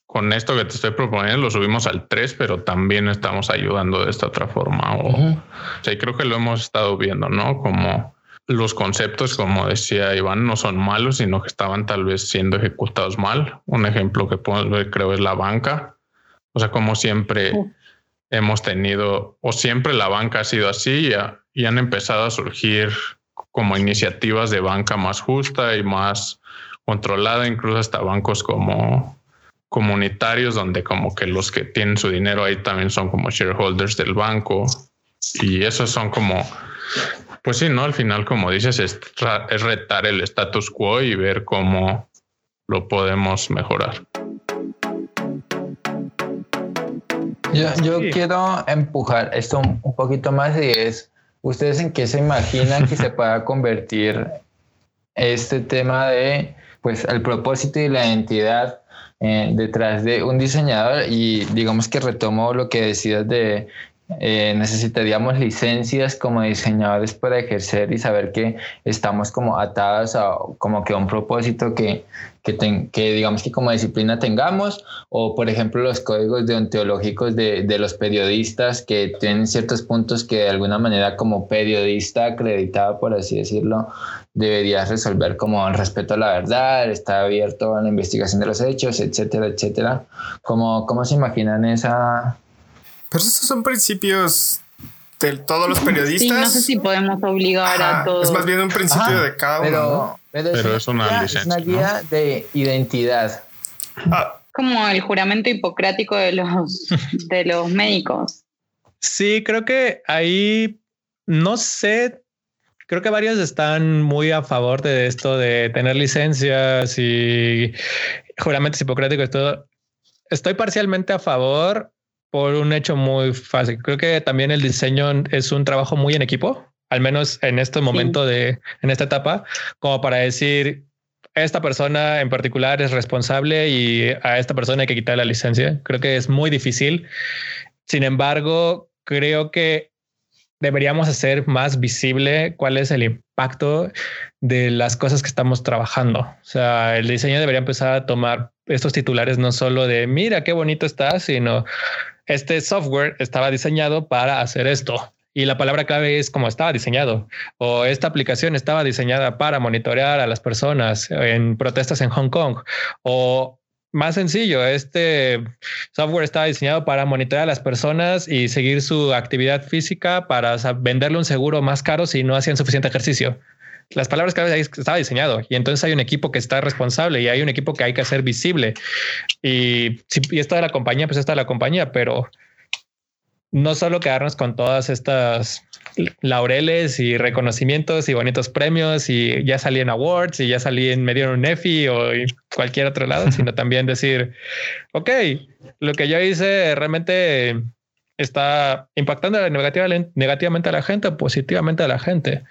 Speaker 2: con esto que te estoy proponiendo lo subimos al 3, pero también estamos ayudando de esta otra forma? O, o sea, creo que lo hemos estado viendo, ¿no? Como los conceptos, como decía Iván, no son malos, sino que estaban tal vez siendo ejecutados mal. Un ejemplo que podemos ver, creo, es la banca. O sea, como siempre hemos tenido, o siempre la banca ha sido así y, han empezado a surgir como iniciativas de banca más justa y más controlada, incluso hasta bancos como comunitarios, donde como que los que tienen su dinero ahí también son como shareholders del banco. Y esos son como pues sí, ¿no? Al final, como dices, es, retar el status quo y ver cómo lo podemos mejorar.
Speaker 4: Yo, quiero empujar esto un, poquito más y es, ¿ustedes en qué se imaginan que se pueda convertir este tema de, pues, el propósito y la identidad eh, detrás de un diseñador? Y digamos que retomo lo que decías de eh, necesitaríamos licencias como diseñadores para ejercer y saber que estamos como atados a como que un propósito que, que, que digamos que como disciplina tengamos o por ejemplo los códigos deontológicos de, de los periodistas que tienen ciertos puntos que de alguna manera como periodista acreditado por así decirlo deberías resolver como el respeto a la verdad, está abierto a la investigación de los hechos, etcétera, etcétera. ¿Cómo, cómo se imaginan esa,
Speaker 5: pero esos son principios de todos los periodistas. Sí, no
Speaker 3: sé si podemos obligar a todos.
Speaker 5: Es más bien un principio de cada
Speaker 4: uno.
Speaker 2: Pero, es, una,
Speaker 4: guía, de identidad.
Speaker 3: Ah. como el juramento hipocrático de los, de los médicos.
Speaker 1: Sí, creo que ahí no sé. Creo que varios están muy a favor de esto de tener licencias y juramentos hipocráticos y todo. Estoy parcialmente a favor por un hecho muy fácil. Creo que también el diseño es un trabajo muy en equipo, al menos en este momento de, en esta etapa, como para decir, esta persona en particular es responsable y a esta persona hay que quitar la licencia. Creo que es muy difícil. Sin embargo, creo que deberíamos hacer más visible cuál es el impacto de las cosas que estamos trabajando. O sea, el diseño debería empezar a tomar estos titulares no solo de mira qué bonito está, sino este software estaba diseñado para hacer esto. Y la palabra clave es como estaba diseñado. O esta aplicación estaba diseñada para monitorear a las personas en protestas en Hong Kong. O más sencillo, este software estaba diseñado para monitorear a las personas y seguir su actividad física para venderle un seguro más caro si no hacían suficiente ejercicio las palabras cada vez estaba diseñado y entonces hay un equipo que está responsable y hay un equipo que hay que hacer visible. Y si y está de la compañía, pues está de la compañía, pero no solo quedarnos con todas estas laureles y reconocimientos y bonitos premios y ya salí en awards y ya salí en medio un EFI o cualquier otro lado, sino también decir, ok, lo que yo hice realmente está impactando negativamente a la gente o positivamente a la gente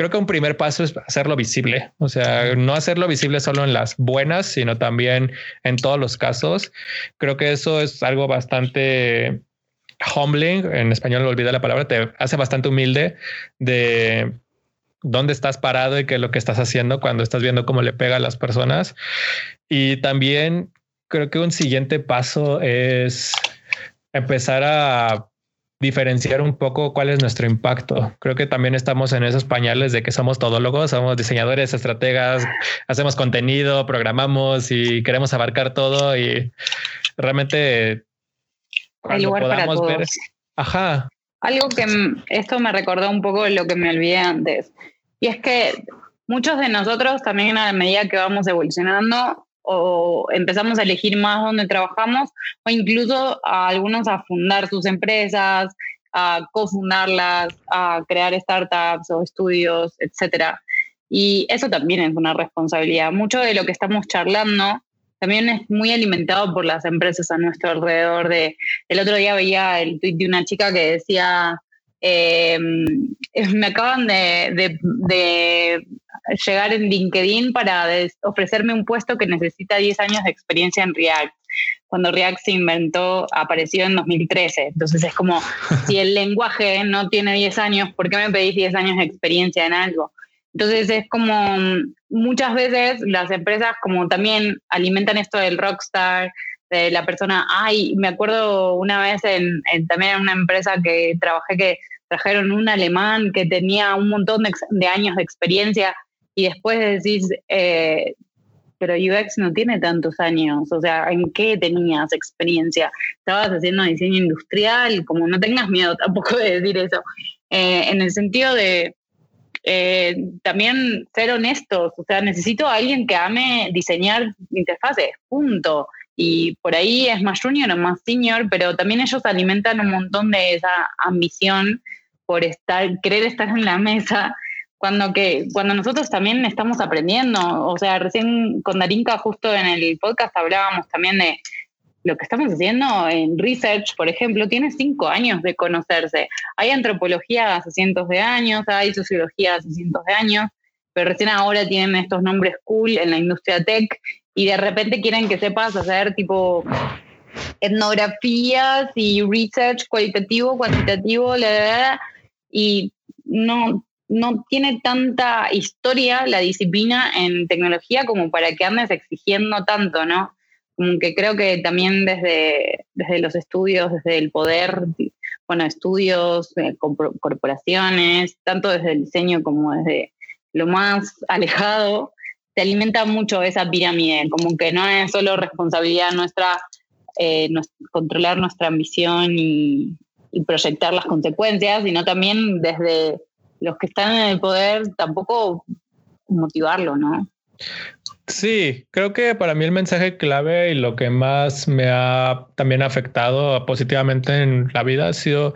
Speaker 1: creo que un primer paso es hacerlo visible. O sea, no hacerlo visible solo en las buenas, sino también en todos los casos. Creo que eso es algo bastante humbling. En español olvidé la palabra, te hace bastante humilde de dónde estás parado y qué lo que estás haciendo cuando estás viendo cómo le pega a las personas. Y también creo que un siguiente paso es empezar a diferenciar un poco cuál es nuestro impacto. Creo que también estamos en esos pañales de que somos todólogos, somos diseñadores, estrategas, hacemos contenido, programamos y queremos abarcar todo y realmente
Speaker 3: cuando podamos ver,
Speaker 1: ajá.
Speaker 3: Algo que esto me recordó un poco lo que me olvidé antes. Y es que muchos de nosotros también a medida que vamos evolucionando o empezamos a elegir más dónde trabajamos o incluso a algunos a fundar sus empresas, a cofundarlas, a crear startups o estudios, etcétera. Y eso también es una responsabilidad. Mucho de lo que estamos charlando también es muy alimentado por las empresas a nuestro alrededor. De, el otro día veía el tweet de una chica que decía, em, me acaban de, llegar en LinkedIn para ofrecerme un puesto que necesita 10 años de experiencia en React. Cuando React se inventó, apareció en 2013. Entonces es como, si el lenguaje no tiene 10 años, ¿por qué me pedís 10 años de experiencia en algo? Entonces es como muchas veces las empresas como también alimentan esto del rockstar, de la persona, ay, me acuerdo una vez en, también en una empresa que trabajé que trajeron un alemán que tenía un montón de años de experiencia y después decís, eh, pero UX no tiene tantos años, o sea, ¿en qué tenías experiencia? Estabas haciendo diseño industrial, como no tengas miedo tampoco de decir eso, eh, en el sentido de eh, también ser honestos, o sea, necesito a alguien que ame diseñar interfaces, punto. Y por ahí es más junior o más senior, pero también ellos alimentan un montón de esa ambición por estar, querer estar en la mesa cuando, que, cuando nosotros también estamos aprendiendo. O sea, recién con Darinka justo en el podcast hablábamos también de lo que estamos haciendo en research, por ejemplo, tiene cinco años de conocerse. Hay antropología hace cientos de años, hay sociología hace cientos de años, pero recién ahora tienen estos nombres cool en la industria tech y de repente quieren que sepas hacer tipo etnografías y research cualitativo, cuantitativo, la, y no, no tiene tanta historia la disciplina en tecnología como para que andes exigiendo tanto, ¿no? Como que creo que también desde, desde los estudios, desde el poder, bueno, estudios, eh, corporaciones, tanto desde el diseño como desde lo más alejado, se alimenta mucho esa pirámide, como que no es solo responsabilidad nuestra eh, controlar nuestra ambición y, y proyectar las consecuencias, sino también desde los que están en el poder tampoco motivarlo, ¿no?
Speaker 1: Sí, creo que para mí el mensaje clave y lo que más me ha también afectado positivamente en la vida ha sido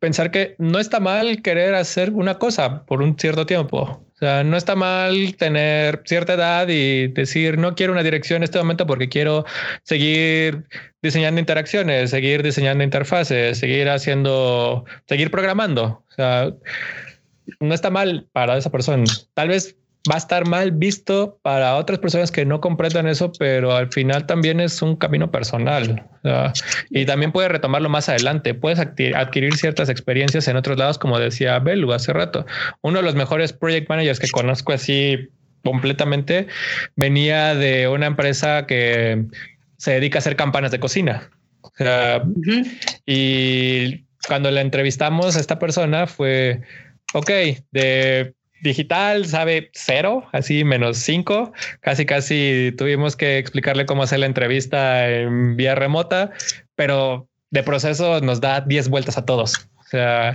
Speaker 1: pensar que no está mal querer hacer una cosa por un cierto tiempo. O sea, no está mal tener cierta edad y decir, no quiero una dirección en este momento porque quiero seguir diseñando interacciones, seguir diseñando interfaces, seguir haciendo, seguir programando. O sea, no está mal para esa persona. Tal vez va a estar mal visto para otras personas que no comprendan eso, pero al final también es un camino personal y también puedes retomarlo más adelante. Puedes adquirir ciertas experiencias en otros lados, como decía Belu hace rato. Uno de los mejores project managers que conozco así completamente venía de una empresa que se dedica a hacer campanas de cocina. Y cuando le entrevistamos a esta persona fue, ok, de digital sabe cero, así menos cinco. Casi, casi tuvimos que explicarle cómo hacer la entrevista en vía remota, pero de proceso nos da 10 vueltas a todos. O sea,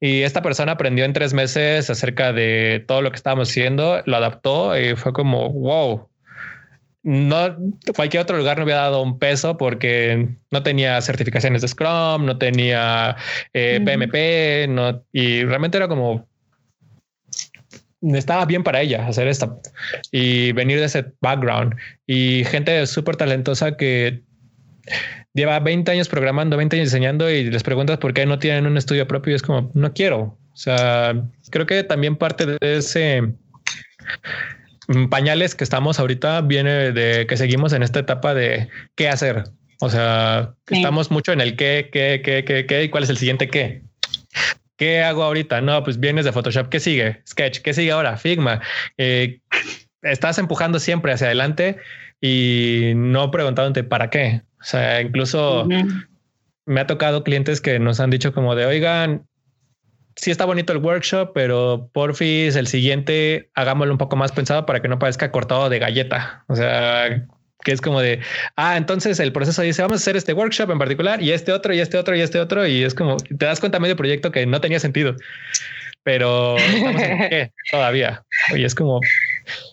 Speaker 1: y esta persona aprendió en tres meses acerca de todo lo que estábamos haciendo, lo adaptó y fue como wow. No, cualquier otro lugar no hubiera dado un peso porque no tenía certificaciones de Scrum, no tenía PMP, eh, no, y realmente era como estaba bien para ella hacer esto y venir de ese background y gente súper talentosa que lleva 20 años programando, 20 años diseñando y les preguntas por qué no tienen un estudio propio y es como, no quiero. O sea, creo que también parte de ese mm, pañales que estamos ahorita viene de que seguimos en esta etapa de qué hacer. O sea, estamos mucho en el qué, qué, qué, qué, qué y cuál es el siguiente qué. ¿Qué hago ahorita? No, pues vienes de Photoshop. ¿Qué sigue? Sketch. ¿Qué sigue ahora? Figma. Eh, estás empujando siempre hacia adelante y no preguntándote para qué. O sea, incluso me ha tocado clientes que nos han dicho como de, oigan, sí está bonito el workshop, pero porfis, el siguiente hagámoslo un poco más pensado para que no parezca cortado de galleta. O sea, que es como de, ah, entonces el proceso dice, vamos a hacer este workshop en particular y este otro y este otro y este otro y es como, te das cuenta medio proyecto que no tenía sentido, pero todavía. Y es como,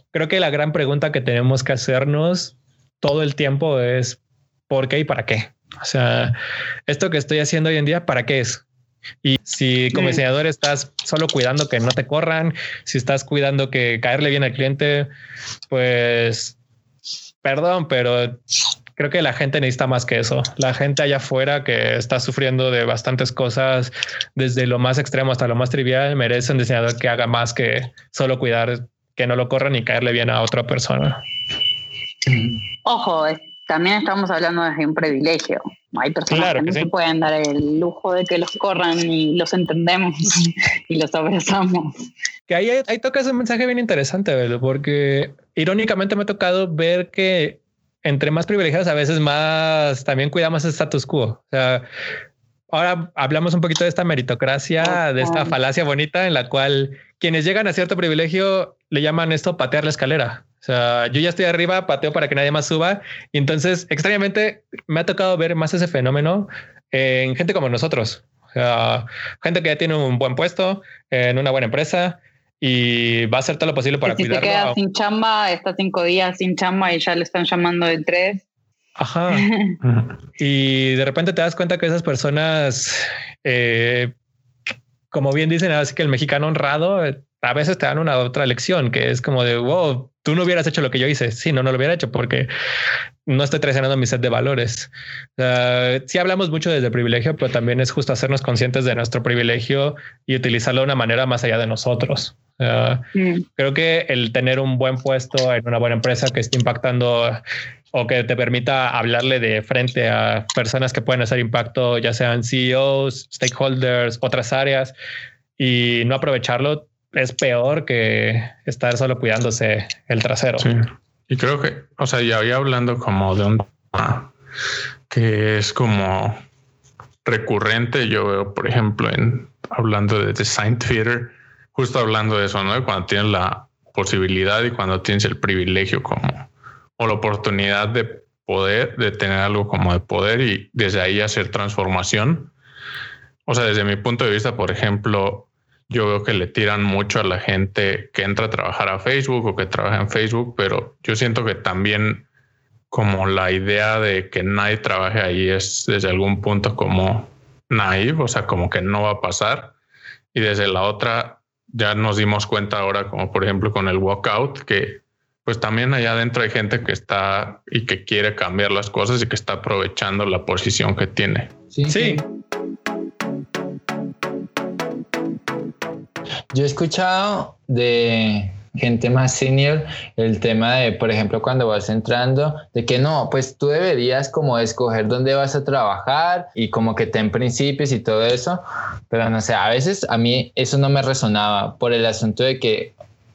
Speaker 1: creo que la gran pregunta que tenemos que hacernos todo el tiempo es ¿por qué y para qué? O sea, esto que estoy haciendo hoy en día, ¿para qué es? Y si como diseñador estás solo cuidando que no te corran, si estás cuidando que caerle bien al cliente, pues perdón, pero creo que la gente necesita más que eso. La gente allá afuera que está sufriendo de bastantes cosas, desde lo más extremo hasta lo más trivial, merece un diseñador que haga más que solo cuidar que no lo corran y caerle bien a otra persona.
Speaker 3: Ojo, también estamos hablando de un privilegio. Hay personas que no se pueden dar el lujo de que los corran y los entendemos y los abrazamos.
Speaker 1: Que ahí, ahí tocas un mensaje bien interesante, porque irónicamente me ha tocado ver que entre más privilegiados a veces más también cuidamos el status quo. O sea, ahora hablamos un poquito de esta meritocracia, de esta falacia bonita en la cual quienes llegan a cierto privilegio le llaman esto patear la escalera. O sea, yo ya estoy arriba, pateo para que nadie más suba. Y entonces, extrañamente, me ha tocado ver más ese fenómeno en gente como nosotros. O sea, gente que ya tiene un buen puesto en una buena empresa y va a hacer todo lo posible para
Speaker 3: si
Speaker 1: cuidarlo.
Speaker 3: Si te quedas sin chamba, está cinco días sin chamba y ya le están llamando de tres.
Speaker 1: Ajá. y de repente te das cuenta que esas personas, eh, como bien dicen, así que el mexicano honrado, a veces te dan una otra lección que es como de wow, tú no hubieras hecho lo que yo hice. Sí, no, no lo hubiera hecho porque no estoy traicionando mi set de valores. sí hablamos mucho desde el privilegio, pero también es justo hacernos conscientes de nuestro privilegio y utilizarlo de una manera más allá de nosotros. Mm. Creo que el tener un buen puesto en una buena empresa que esté impactando o que te permita hablarle de frente a personas que pueden hacer impacto, ya sean CEOs, stakeholders, otras áreas, y no aprovecharlo, es peor que estar solo cuidándose el trasero.
Speaker 2: Sí. Y creo que, o sea, ya había hablando como de un tema que es como recurrente. Yo veo, por ejemplo, en hablando de design theater, justo hablando de eso, ¿no? Cuando tienes la posibilidad y cuando tienes el privilegio como o la oportunidad de poder, de tener algo como de poder y desde ahí hacer transformación. O sea, desde mi punto de vista, por ejemplo, yo veo que le tiran mucho a la gente que entra a trabajar a Facebook o que trabaja en Facebook, pero yo siento que también como la idea de que nadie trabaje ahí es desde algún punto como naive, o sea, como que no va a pasar. Y desde la otra, ya nos dimos cuenta ahora, como por ejemplo con el walkout, que pues también allá adentro hay gente que está y que quiere cambiar las cosas y que está aprovechando la posición que tiene.
Speaker 1: Sí. sí.
Speaker 4: Yo he escuchado de gente más senior el tema de, por ejemplo, cuando vas entrando, de que no, pues tú deberías como escoger dónde vas a trabajar y como que ten principios y todo eso, pero no sé, a veces a mí eso no me resonaba por el asunto de que,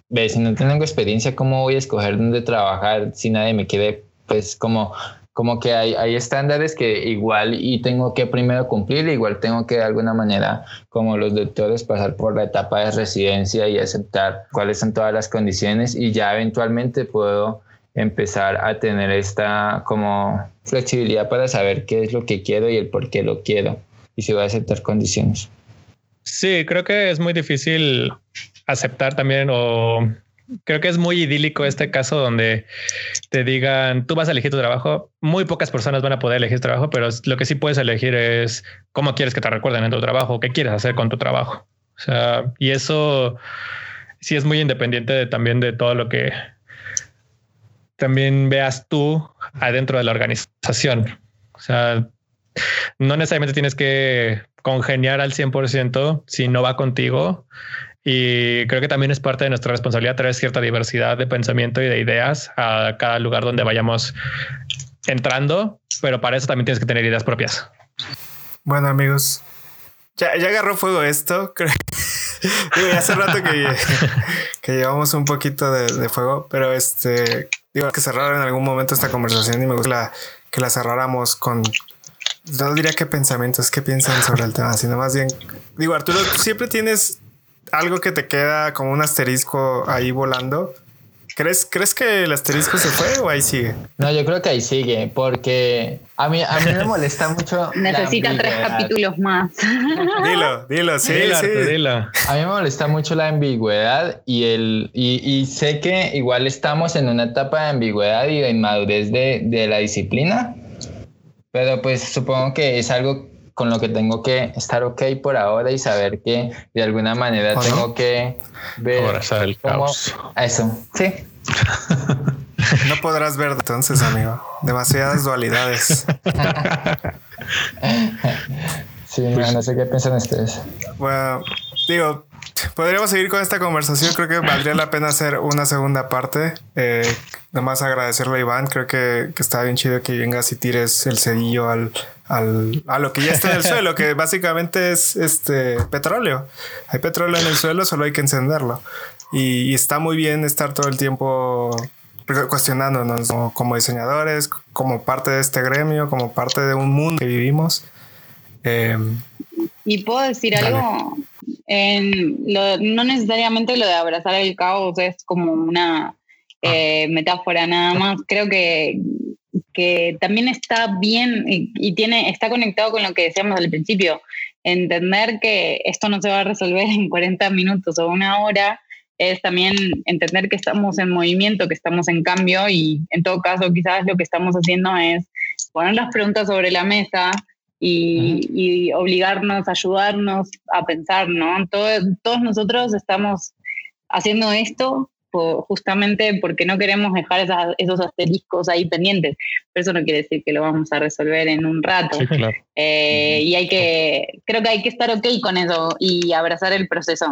Speaker 4: ves, si no tengo experiencia, ¿cómo voy a escoger dónde trabajar si nadie me quiere, pues como como que hay, estándares que igual y tengo que primero cumplir, igual tengo que de alguna manera, como los doctores, pasar por la etapa de residencia y aceptar cuáles son todas las condiciones y ya eventualmente puedo empezar a tener esta como flexibilidad para saber qué es lo que quiero y el por qué lo quiero y si voy a aceptar condiciones.
Speaker 1: Sí, creo que es muy difícil aceptar también o creo que es muy idílico este caso donde te digan tú vas a elegir tu trabajo. Muy pocas personas van a poder elegir trabajo, pero lo que sí puedes elegir es cómo quieres que te recuerden en tu trabajo, qué quieres hacer con tu trabajo. O sea, y eso sí es muy independiente de, también de todo lo que también veas tú adentro de la organización. O sea, no necesariamente tienes que congeniar al 100% si no va contigo y creo que también es parte de nuestra responsabilidad traer cierta diversidad de pensamiento y de ideas a cada lugar donde vayamos entrando, pero para eso también tienes que tener ideas propias.
Speaker 5: Bueno, amigos, ya, ya agarró fuego esto. digo, hace rato que, que llevamos un poquito de, fuego, pero este, digo, que cerrar en algún momento esta conversación y me gusta que la cerráramos con no diría qué pensamientos, qué piensan sobre el tema, sino más bien, digo, Arturo, siempre tienes algo que te queda como un asterisco ahí volando. ¿Crees, ¿Crees que el asterisco se fue o ahí sigue?
Speaker 4: No, yo creo que ahí sigue, porque a mí, a mí me molesta mucho.
Speaker 3: Necesitan tres capítulos más.
Speaker 5: Dilo, dilo, sí, sí.
Speaker 4: A mí me molesta mucho la ambigüedad y, el, y, y, sé que igual estamos en una etapa de ambigüedad y de inmadurez de, de la disciplina, pero pues supongo que es algo con lo que tengo que estar ok por ahora y saber que de alguna manera tengo que ver
Speaker 2: Abrazar el caos.
Speaker 4: Eso, sí.
Speaker 5: No podrás ver entonces, amigo. Demasiadas dualidades.
Speaker 4: sí, no sé qué piensan ustedes.
Speaker 5: Bueno, digo, podríamos seguir con esta conversación. Creo que valdría la pena hacer una segunda parte. Eh, nomás agradecerle a Iván. Creo que, que, está bien chido que vengas y tires el cedillo al, al, a lo que ya está en el suelo, que básicamente es este petróleo. Hay petróleo en el suelo, solo hay que encenderlo. Y, está muy bien estar todo el tiempo cuestionándonos como, diseñadores, como parte de este gremio, como parte de un mundo que vivimos.
Speaker 3: Em, y puedo decir algo, no necesariamente lo de abrazar el caos es como una eh, metáfora nada más. Creo que, que también está bien y, tiene, está conectado con lo que decíamos al principio. Entender que esto no se va a resolver en 40 minutos o una hora es también entender que estamos en movimiento, que estamos en cambio y en todo caso quizás lo que estamos haciendo es poner las preguntas sobre la mesa y, y obligarnos, ayudarnos a pensar, ¿no? todos nosotros estamos haciendo esto justamente porque no queremos dejar esos asteriscos ahí pendientes. Pero eso no quiere decir que lo vamos a resolver en un rato. Eh, y hay que, creo que hay que estar ok con eso y abrazar el proceso.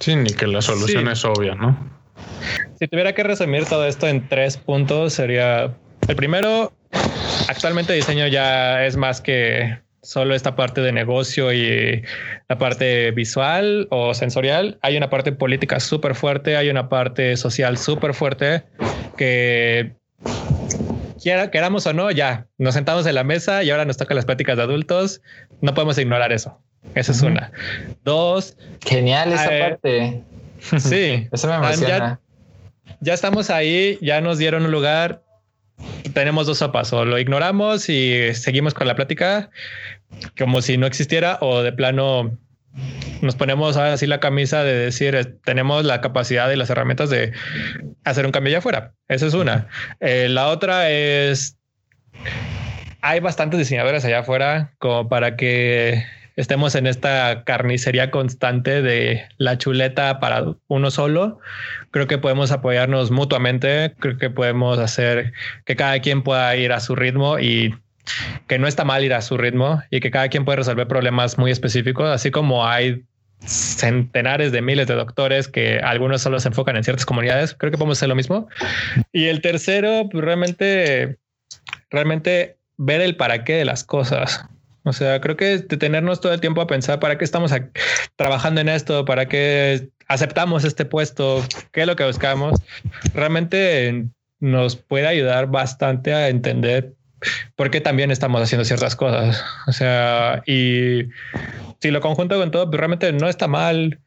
Speaker 2: Sí, ni que la solución es obvia, ¿no?
Speaker 1: Si tuviera que resumir todo esto en tres puntos, sería el primero, actualmente diseño ya es más que solo esta parte de negocio y la parte visual o sensorial. Hay una parte política súper fuerte, hay una parte social súper fuerte que quiera, queramos o no, ya nos sentamos en la mesa y ahora nos toca las prácticas de adultos. No podemos ignorar eso. Esa es una. Dos.
Speaker 4: Genial esa eh, parte.
Speaker 1: Sí.
Speaker 4: eso me emociona.
Speaker 1: ya estamos ahí, ya nos dieron un lugar, tenemos dos sopas, o lo ignoramos y seguimos con la plática como si no existiera, o de plano nos ponemos así la camisa de decir, eh, tenemos la capacidad y las herramientas de hacer un cambio allá afuera. Esa es una. Eh, la otra es, hay bastantes diseñadores allá afuera como para que estemos en esta carnicería constante de la chuleta para uno solo. Creo que podemos apoyarnos mutuamente, creo que podemos hacer que cada quien pueda ir a su ritmo y que no está mal ir a su ritmo y que cada quien puede resolver problemas muy específicos, así como hay centenares de miles de doctores que algunos solo se enfocan en ciertas comunidades. Creo que podemos hacer lo mismo. Y el tercero, pues realmente, realmente ver el para qué de las cosas. O sea, creo que detenernos todo el tiempo a pensar para qué estamos trabajando en esto, para qué aceptamos este puesto, qué es lo que buscamos, realmente nos puede ayudar bastante a entender por qué también estamos haciendo ciertas cosas. O sea, y si lo conjunto con todo, pues realmente no está mal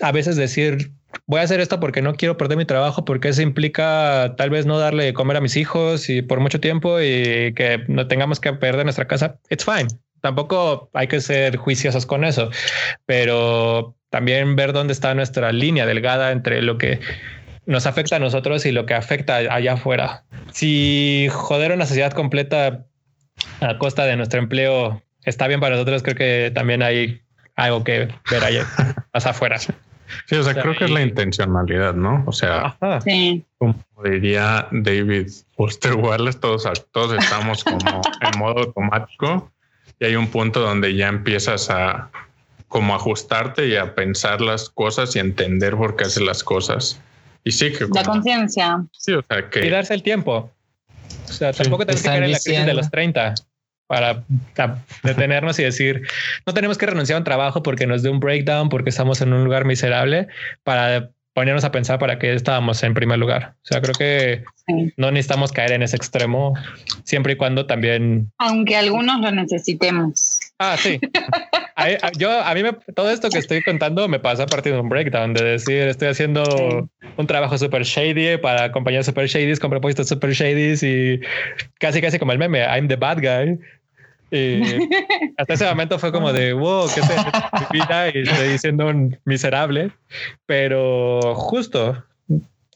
Speaker 1: a veces decir, voy a hacer esto porque no quiero perder mi trabajo, porque eso implica tal vez no darle de comer a mis hijos y por mucho tiempo y que no tengamos que perder nuestra casa. It's fine. Tampoco hay que ser juiciosos con eso, pero también ver dónde está nuestra línea delgada entre lo que nos afecta a nosotros y lo que afecta allá afuera. Si joder una sociedad completa a costa de nuestro empleo está bien para nosotros, creo que también hay algo que ver allá más afuera.
Speaker 2: Sí, o sea, creo que es la intencionalidad, ¿no? O sea, como diría David Foster Wallace, todos, todos estamos como en modo automático y hay un punto donde ya empiezas a como ajustarte y a pensar las cosas y entender por qué haces las cosas. Y sí que...
Speaker 3: la conciencia.
Speaker 2: Sí, o sea, que...
Speaker 1: Y darse el tiempo. O sea, tampoco tenemos que caer en la crisis de los 30 para detenernos y decir, no tenemos que renunciar a un trabajo porque nos dé un breakdown, porque estamos en un lugar miserable, para ponernos a pensar para qué estábamos en primer lugar. O sea, creo que no necesitamos caer en ese extremo, siempre y cuando también...
Speaker 3: Aunque algunos lo necesitemos.
Speaker 1: Ah, sí. yo, a mí me, todo esto que estoy contando me pasa a partir de un breakdown, de decir, estoy haciendo un trabajo super shady para compañías super shady con propósitos super shady y casi, casi como el meme, I'm the bad guy. Y hasta ese momento fue como de wow, es mi vida y estoy siendo un miserable. Pero justo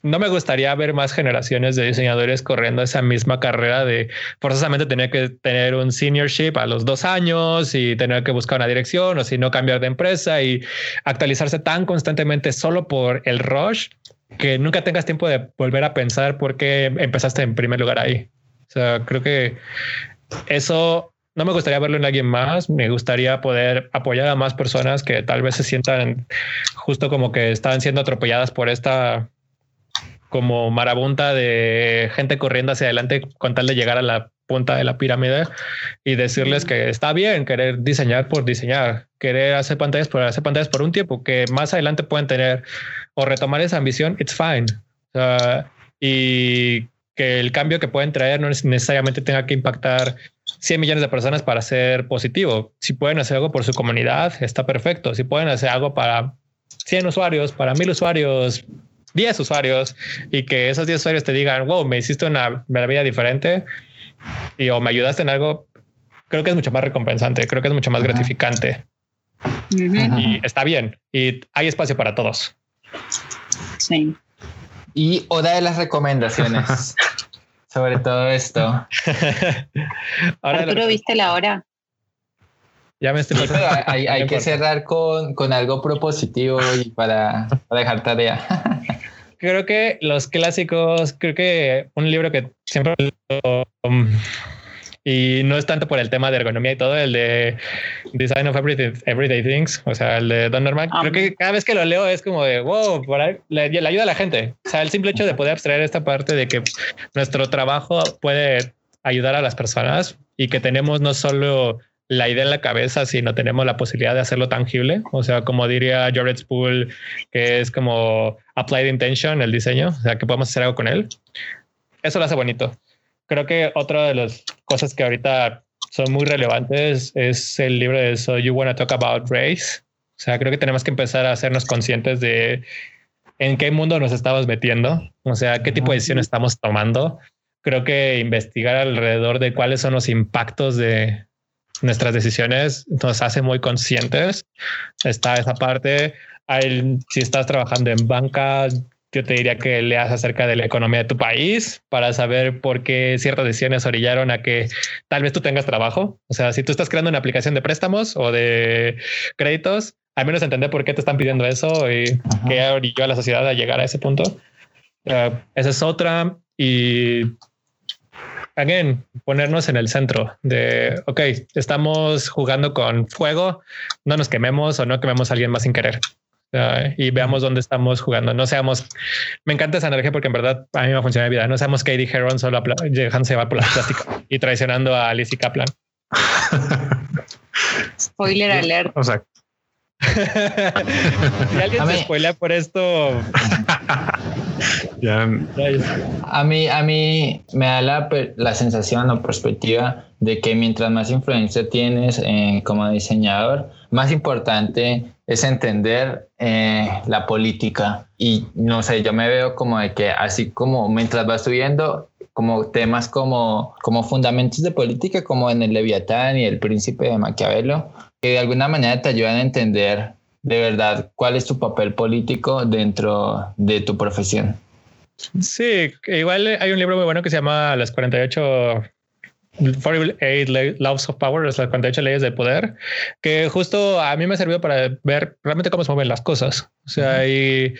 Speaker 1: no me gustaría ver más generaciones de diseñadores corriendo esa misma carrera de forzosamente tener que tener un seniorship a los dos años y tener que buscar una dirección o si no cambiar de empresa y actualizarse tan constantemente solo por el rush que nunca tengas tiempo de volver a pensar por qué empezaste en primer lugar ahí. O sea, creo que eso no me gustaría verlo en alguien más. Me gustaría poder apoyar a más personas que tal vez se sientan justo como que están siendo atropelladas por esta como marabunta de gente corriendo hacia adelante con tal de llegar a la punta de la pirámide y decirles que está bien querer diseñar por diseñar, querer hacer pantallas por hacer pantallas por un tiempo, que más adelante pueden tener o retomar esa ambición, it's fine. y que el cambio que pueden traer no necesariamente tenga que impactar 100 millones de personas para ser positivo. Si pueden hacer algo por su comunidad, está perfecto. Si pueden hacer algo para 100 usuarios, para 1000 usuarios, 10 usuarios y que esos 10 usuarios te digan, wow, me hiciste una, vida diferente y o me ayudaste en algo, creo que es mucho más recompensante, creo que es mucho más gratificante. Y está bien. Y hay espacio para todos.
Speaker 3: Sí.
Speaker 4: Y otra de las recomendaciones sobre todo esto.
Speaker 3: Ahora Arturo, ¿viste la hora?
Speaker 1: Ya me estoy
Speaker 4: hay, hay que cerrar con, con, algo propositivo y para, para dejar tarea.
Speaker 1: creo que los clásicos, creo que un libro que siempre um, y no es tanto por el tema de ergonomía y todo, el de Design of Everyday Things, o sea, el de Don Norman. Creo que cada vez que lo leo es como de wow, le, le, ayuda a la gente. O sea, el simple hecho de poder abstraer esta parte de que nuestro trabajo puede ayudar a las personas y que tenemos no solo la idea en la cabeza, sino tenemos la posibilidad de hacerlo tangible. O sea, como diría Jared Spool, que es como applied intention, el diseño, o sea, que podemos hacer algo con él. Eso lo hace bonito creo que otra de las cosas que ahorita son muy relevantes es el libro de So You Wanna Talk About Race. O sea, creo que tenemos que empezar a hacernos conscientes de en qué mundo nos estamos metiendo, o sea, qué tipo de decisiones estamos tomando. Creo que investigar alrededor de cuáles son los impactos de nuestras decisiones nos hace muy conscientes. Está esa parte. Si estás trabajando en banca, yo te diría que leas acerca de la economía de tu país para saber por qué ciertas decisiones orillaron a que tal vez tú tengas trabajo. O sea, si tú estás creando una aplicación de préstamos o de créditos, al menos entender por qué te están pidiendo eso y qué orilló a la sociedad a llegar a ese punto. Uh, esa es otra. Y again, ponernos en el centro de, ok, estamos jugando con fuego, no nos quememos o no quememos a alguien más sin querer. Uh, y veamos dónde estamos jugando. No seamos, me encanta esa energía porque en verdad a mí me funciona la vida. No seamos Katie Heron solo dejándose llevar por la plástica y traicionando a Lizzie Kaplan.
Speaker 3: Spoiler alert.
Speaker 2: O sea,
Speaker 1: si alguien se spoilea por esto,
Speaker 4: A mí, a mí me da la, la sensación o perspectiva de que mientras más influencia tienes eh, como diseñador, más importante es entender eh, la política. Y no sé, yo me veo como de que así como mientras vas subiendo, como temas como, como fundamentos de política, como en el Leviatán y el Príncipe de Maquiavelo, que de alguna manera te ayudan a entender de verdad cuál es tu papel político dentro de tu profesión.
Speaker 1: Sí, igual hay un libro muy bueno que se llama Las 48 48 Laws of Power, las 48 leyes del poder, que justo a mí me ha servido para ver realmente cómo se mueven las cosas. O sea, ahí,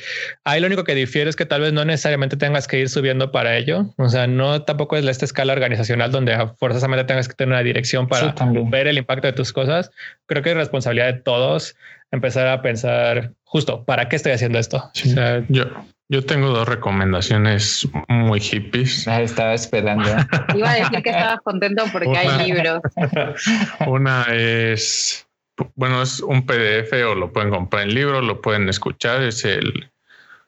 Speaker 1: ahí lo único que difiere es que tal vez no necesariamente tengas que ir subiendo para ello. O sea, no tampoco es esta escala organizacional donde forzosamente tengas que tener una dirección para ver el impacto de tus cosas. Creo que es responsabilidad de todos empezar a pensar justo para qué estoy haciendo esto. O sea,
Speaker 2: yo, yo tengo dos recomendaciones muy hippies.
Speaker 4: estaba esperando.
Speaker 3: Iba a decir que estabas contento porque hay libros.
Speaker 2: Una es, bueno, es un PDF o lo pueden comprar en libro, lo pueden escuchar. Es el,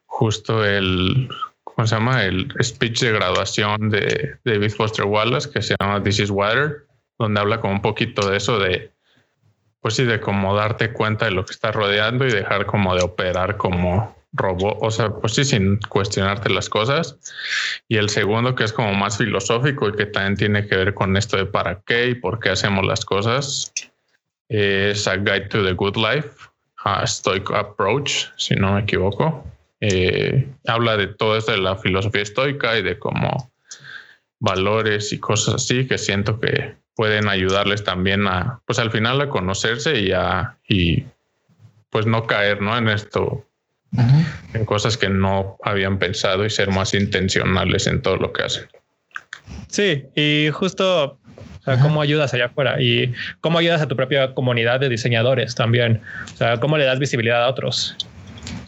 Speaker 2: justo el, ¿cómo se llama? El speech de graduación de David Foster Wallace que se llama This is Water, donde habla como un poquito de eso de, pues sí, de cómo darte cuenta de lo que está rodeando y dejar como de operar como robó, o sea, pues sí, sin cuestionarte las cosas. Y el segundo, que es como más filosófico y que también tiene que ver con esto de para qué y por qué hacemos las cosas, es A Guide to the Good Life, a Stoic Approach, si no me equivoco. Eh, habla de todo esto de la filosofía estoica y de cómo valores y cosas así que siento que pueden ayudarles también a, pues al final a conocerse y a, y pues no caer, ¿no? En esto en cosas que no habían pensado y ser más intencionales en todo lo que hacen.
Speaker 1: Sí, y justo cómo ayudas allá afuera y cómo ayudas a tu propia comunidad de diseñadores también. O sea, cómo le das visibilidad a otros.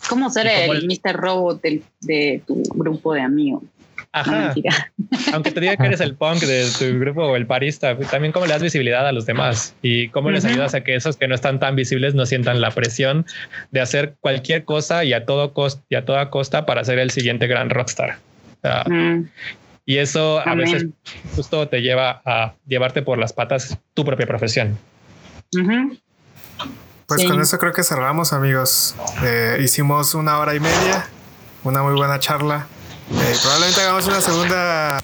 Speaker 3: ¿Cómo ser el, Mr. Robot de tu grupo de amigos?
Speaker 1: Ajá. Aunque te diga que eres el punk de tu grupo o el parista, también cómo le das visibilidad a los demás y cómo les ayudas a que esos que no están tan visibles no sientan la presión de hacer cualquier cosa y a todo costo y a toda costa para ser el siguiente gran rockstar. Y eso a veces justo te lleva a llevarte por las patas tu propia profesión.
Speaker 5: Pues con eso creo que cerramos, amigos. Eh, hicimos una hora y media, una muy buena charla. Eh, probablemente hagamos una segunda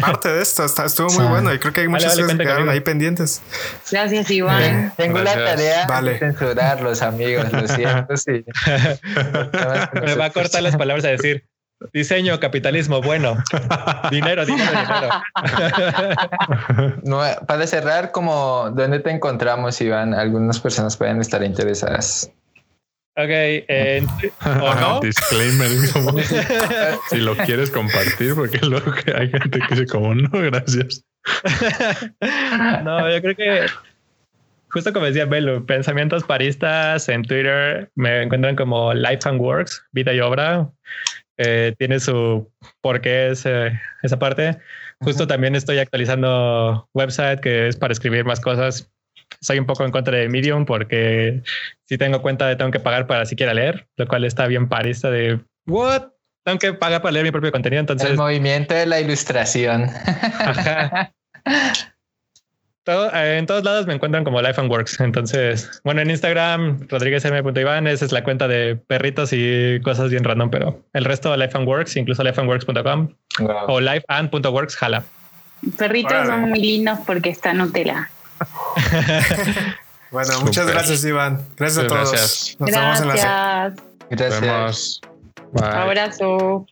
Speaker 5: parte de esto. estuvo muy bueno y creo que hay muchas cosas que quedaron ahí pendientes.
Speaker 3: Gracias, Iván.
Speaker 4: Eh, tengo la tarea de censurarlos, amigos. Lo siento, sí.
Speaker 1: Me va a cortar las palabras a decir diseño, capitalismo, bueno. dinero, dinero, dinero.
Speaker 4: no, para cerrar, como dónde te encontramos, Iván, algunas personas pueden estar interesadas.
Speaker 1: Ok, eh, ¿o no?
Speaker 2: Disclaimer, si lo quieres compartir, porque luego que hay gente que dice como no, gracias.
Speaker 1: no, yo creo que justo como decía Belu, pensamientos paristas en Twitter me encuentran como Life and Works, vida y obra. Eh, tiene su porqué ese, esa parte. Justo también estoy actualizando website que es para escribir más cosas soy un poco en contra de Medium porque si tengo cuenta de tengo que pagar para siquiera leer, lo cual está bien parista de what tengo que pagar para leer mi propio contenido. Entonces,
Speaker 4: el movimiento de la ilustración.
Speaker 1: Todo, eh, en todos lados me encuentran como Life and Works. Entonces, bueno, en Instagram, rodríguezm.iván, esa es la cuenta de perritos y cosas bien random, pero el resto de Life and Works, incluso lifeandworks.com o lifeand.works, jala.
Speaker 3: Perritos son muy lindos porque está Nutella.
Speaker 5: bueno, muchas gracias, Iván. Gracias a todos.
Speaker 2: gracias.
Speaker 5: Nos vemos en la
Speaker 3: Gracias.
Speaker 2: Nos
Speaker 4: Gracias.
Speaker 2: vemos. Bye.
Speaker 3: Abrazo.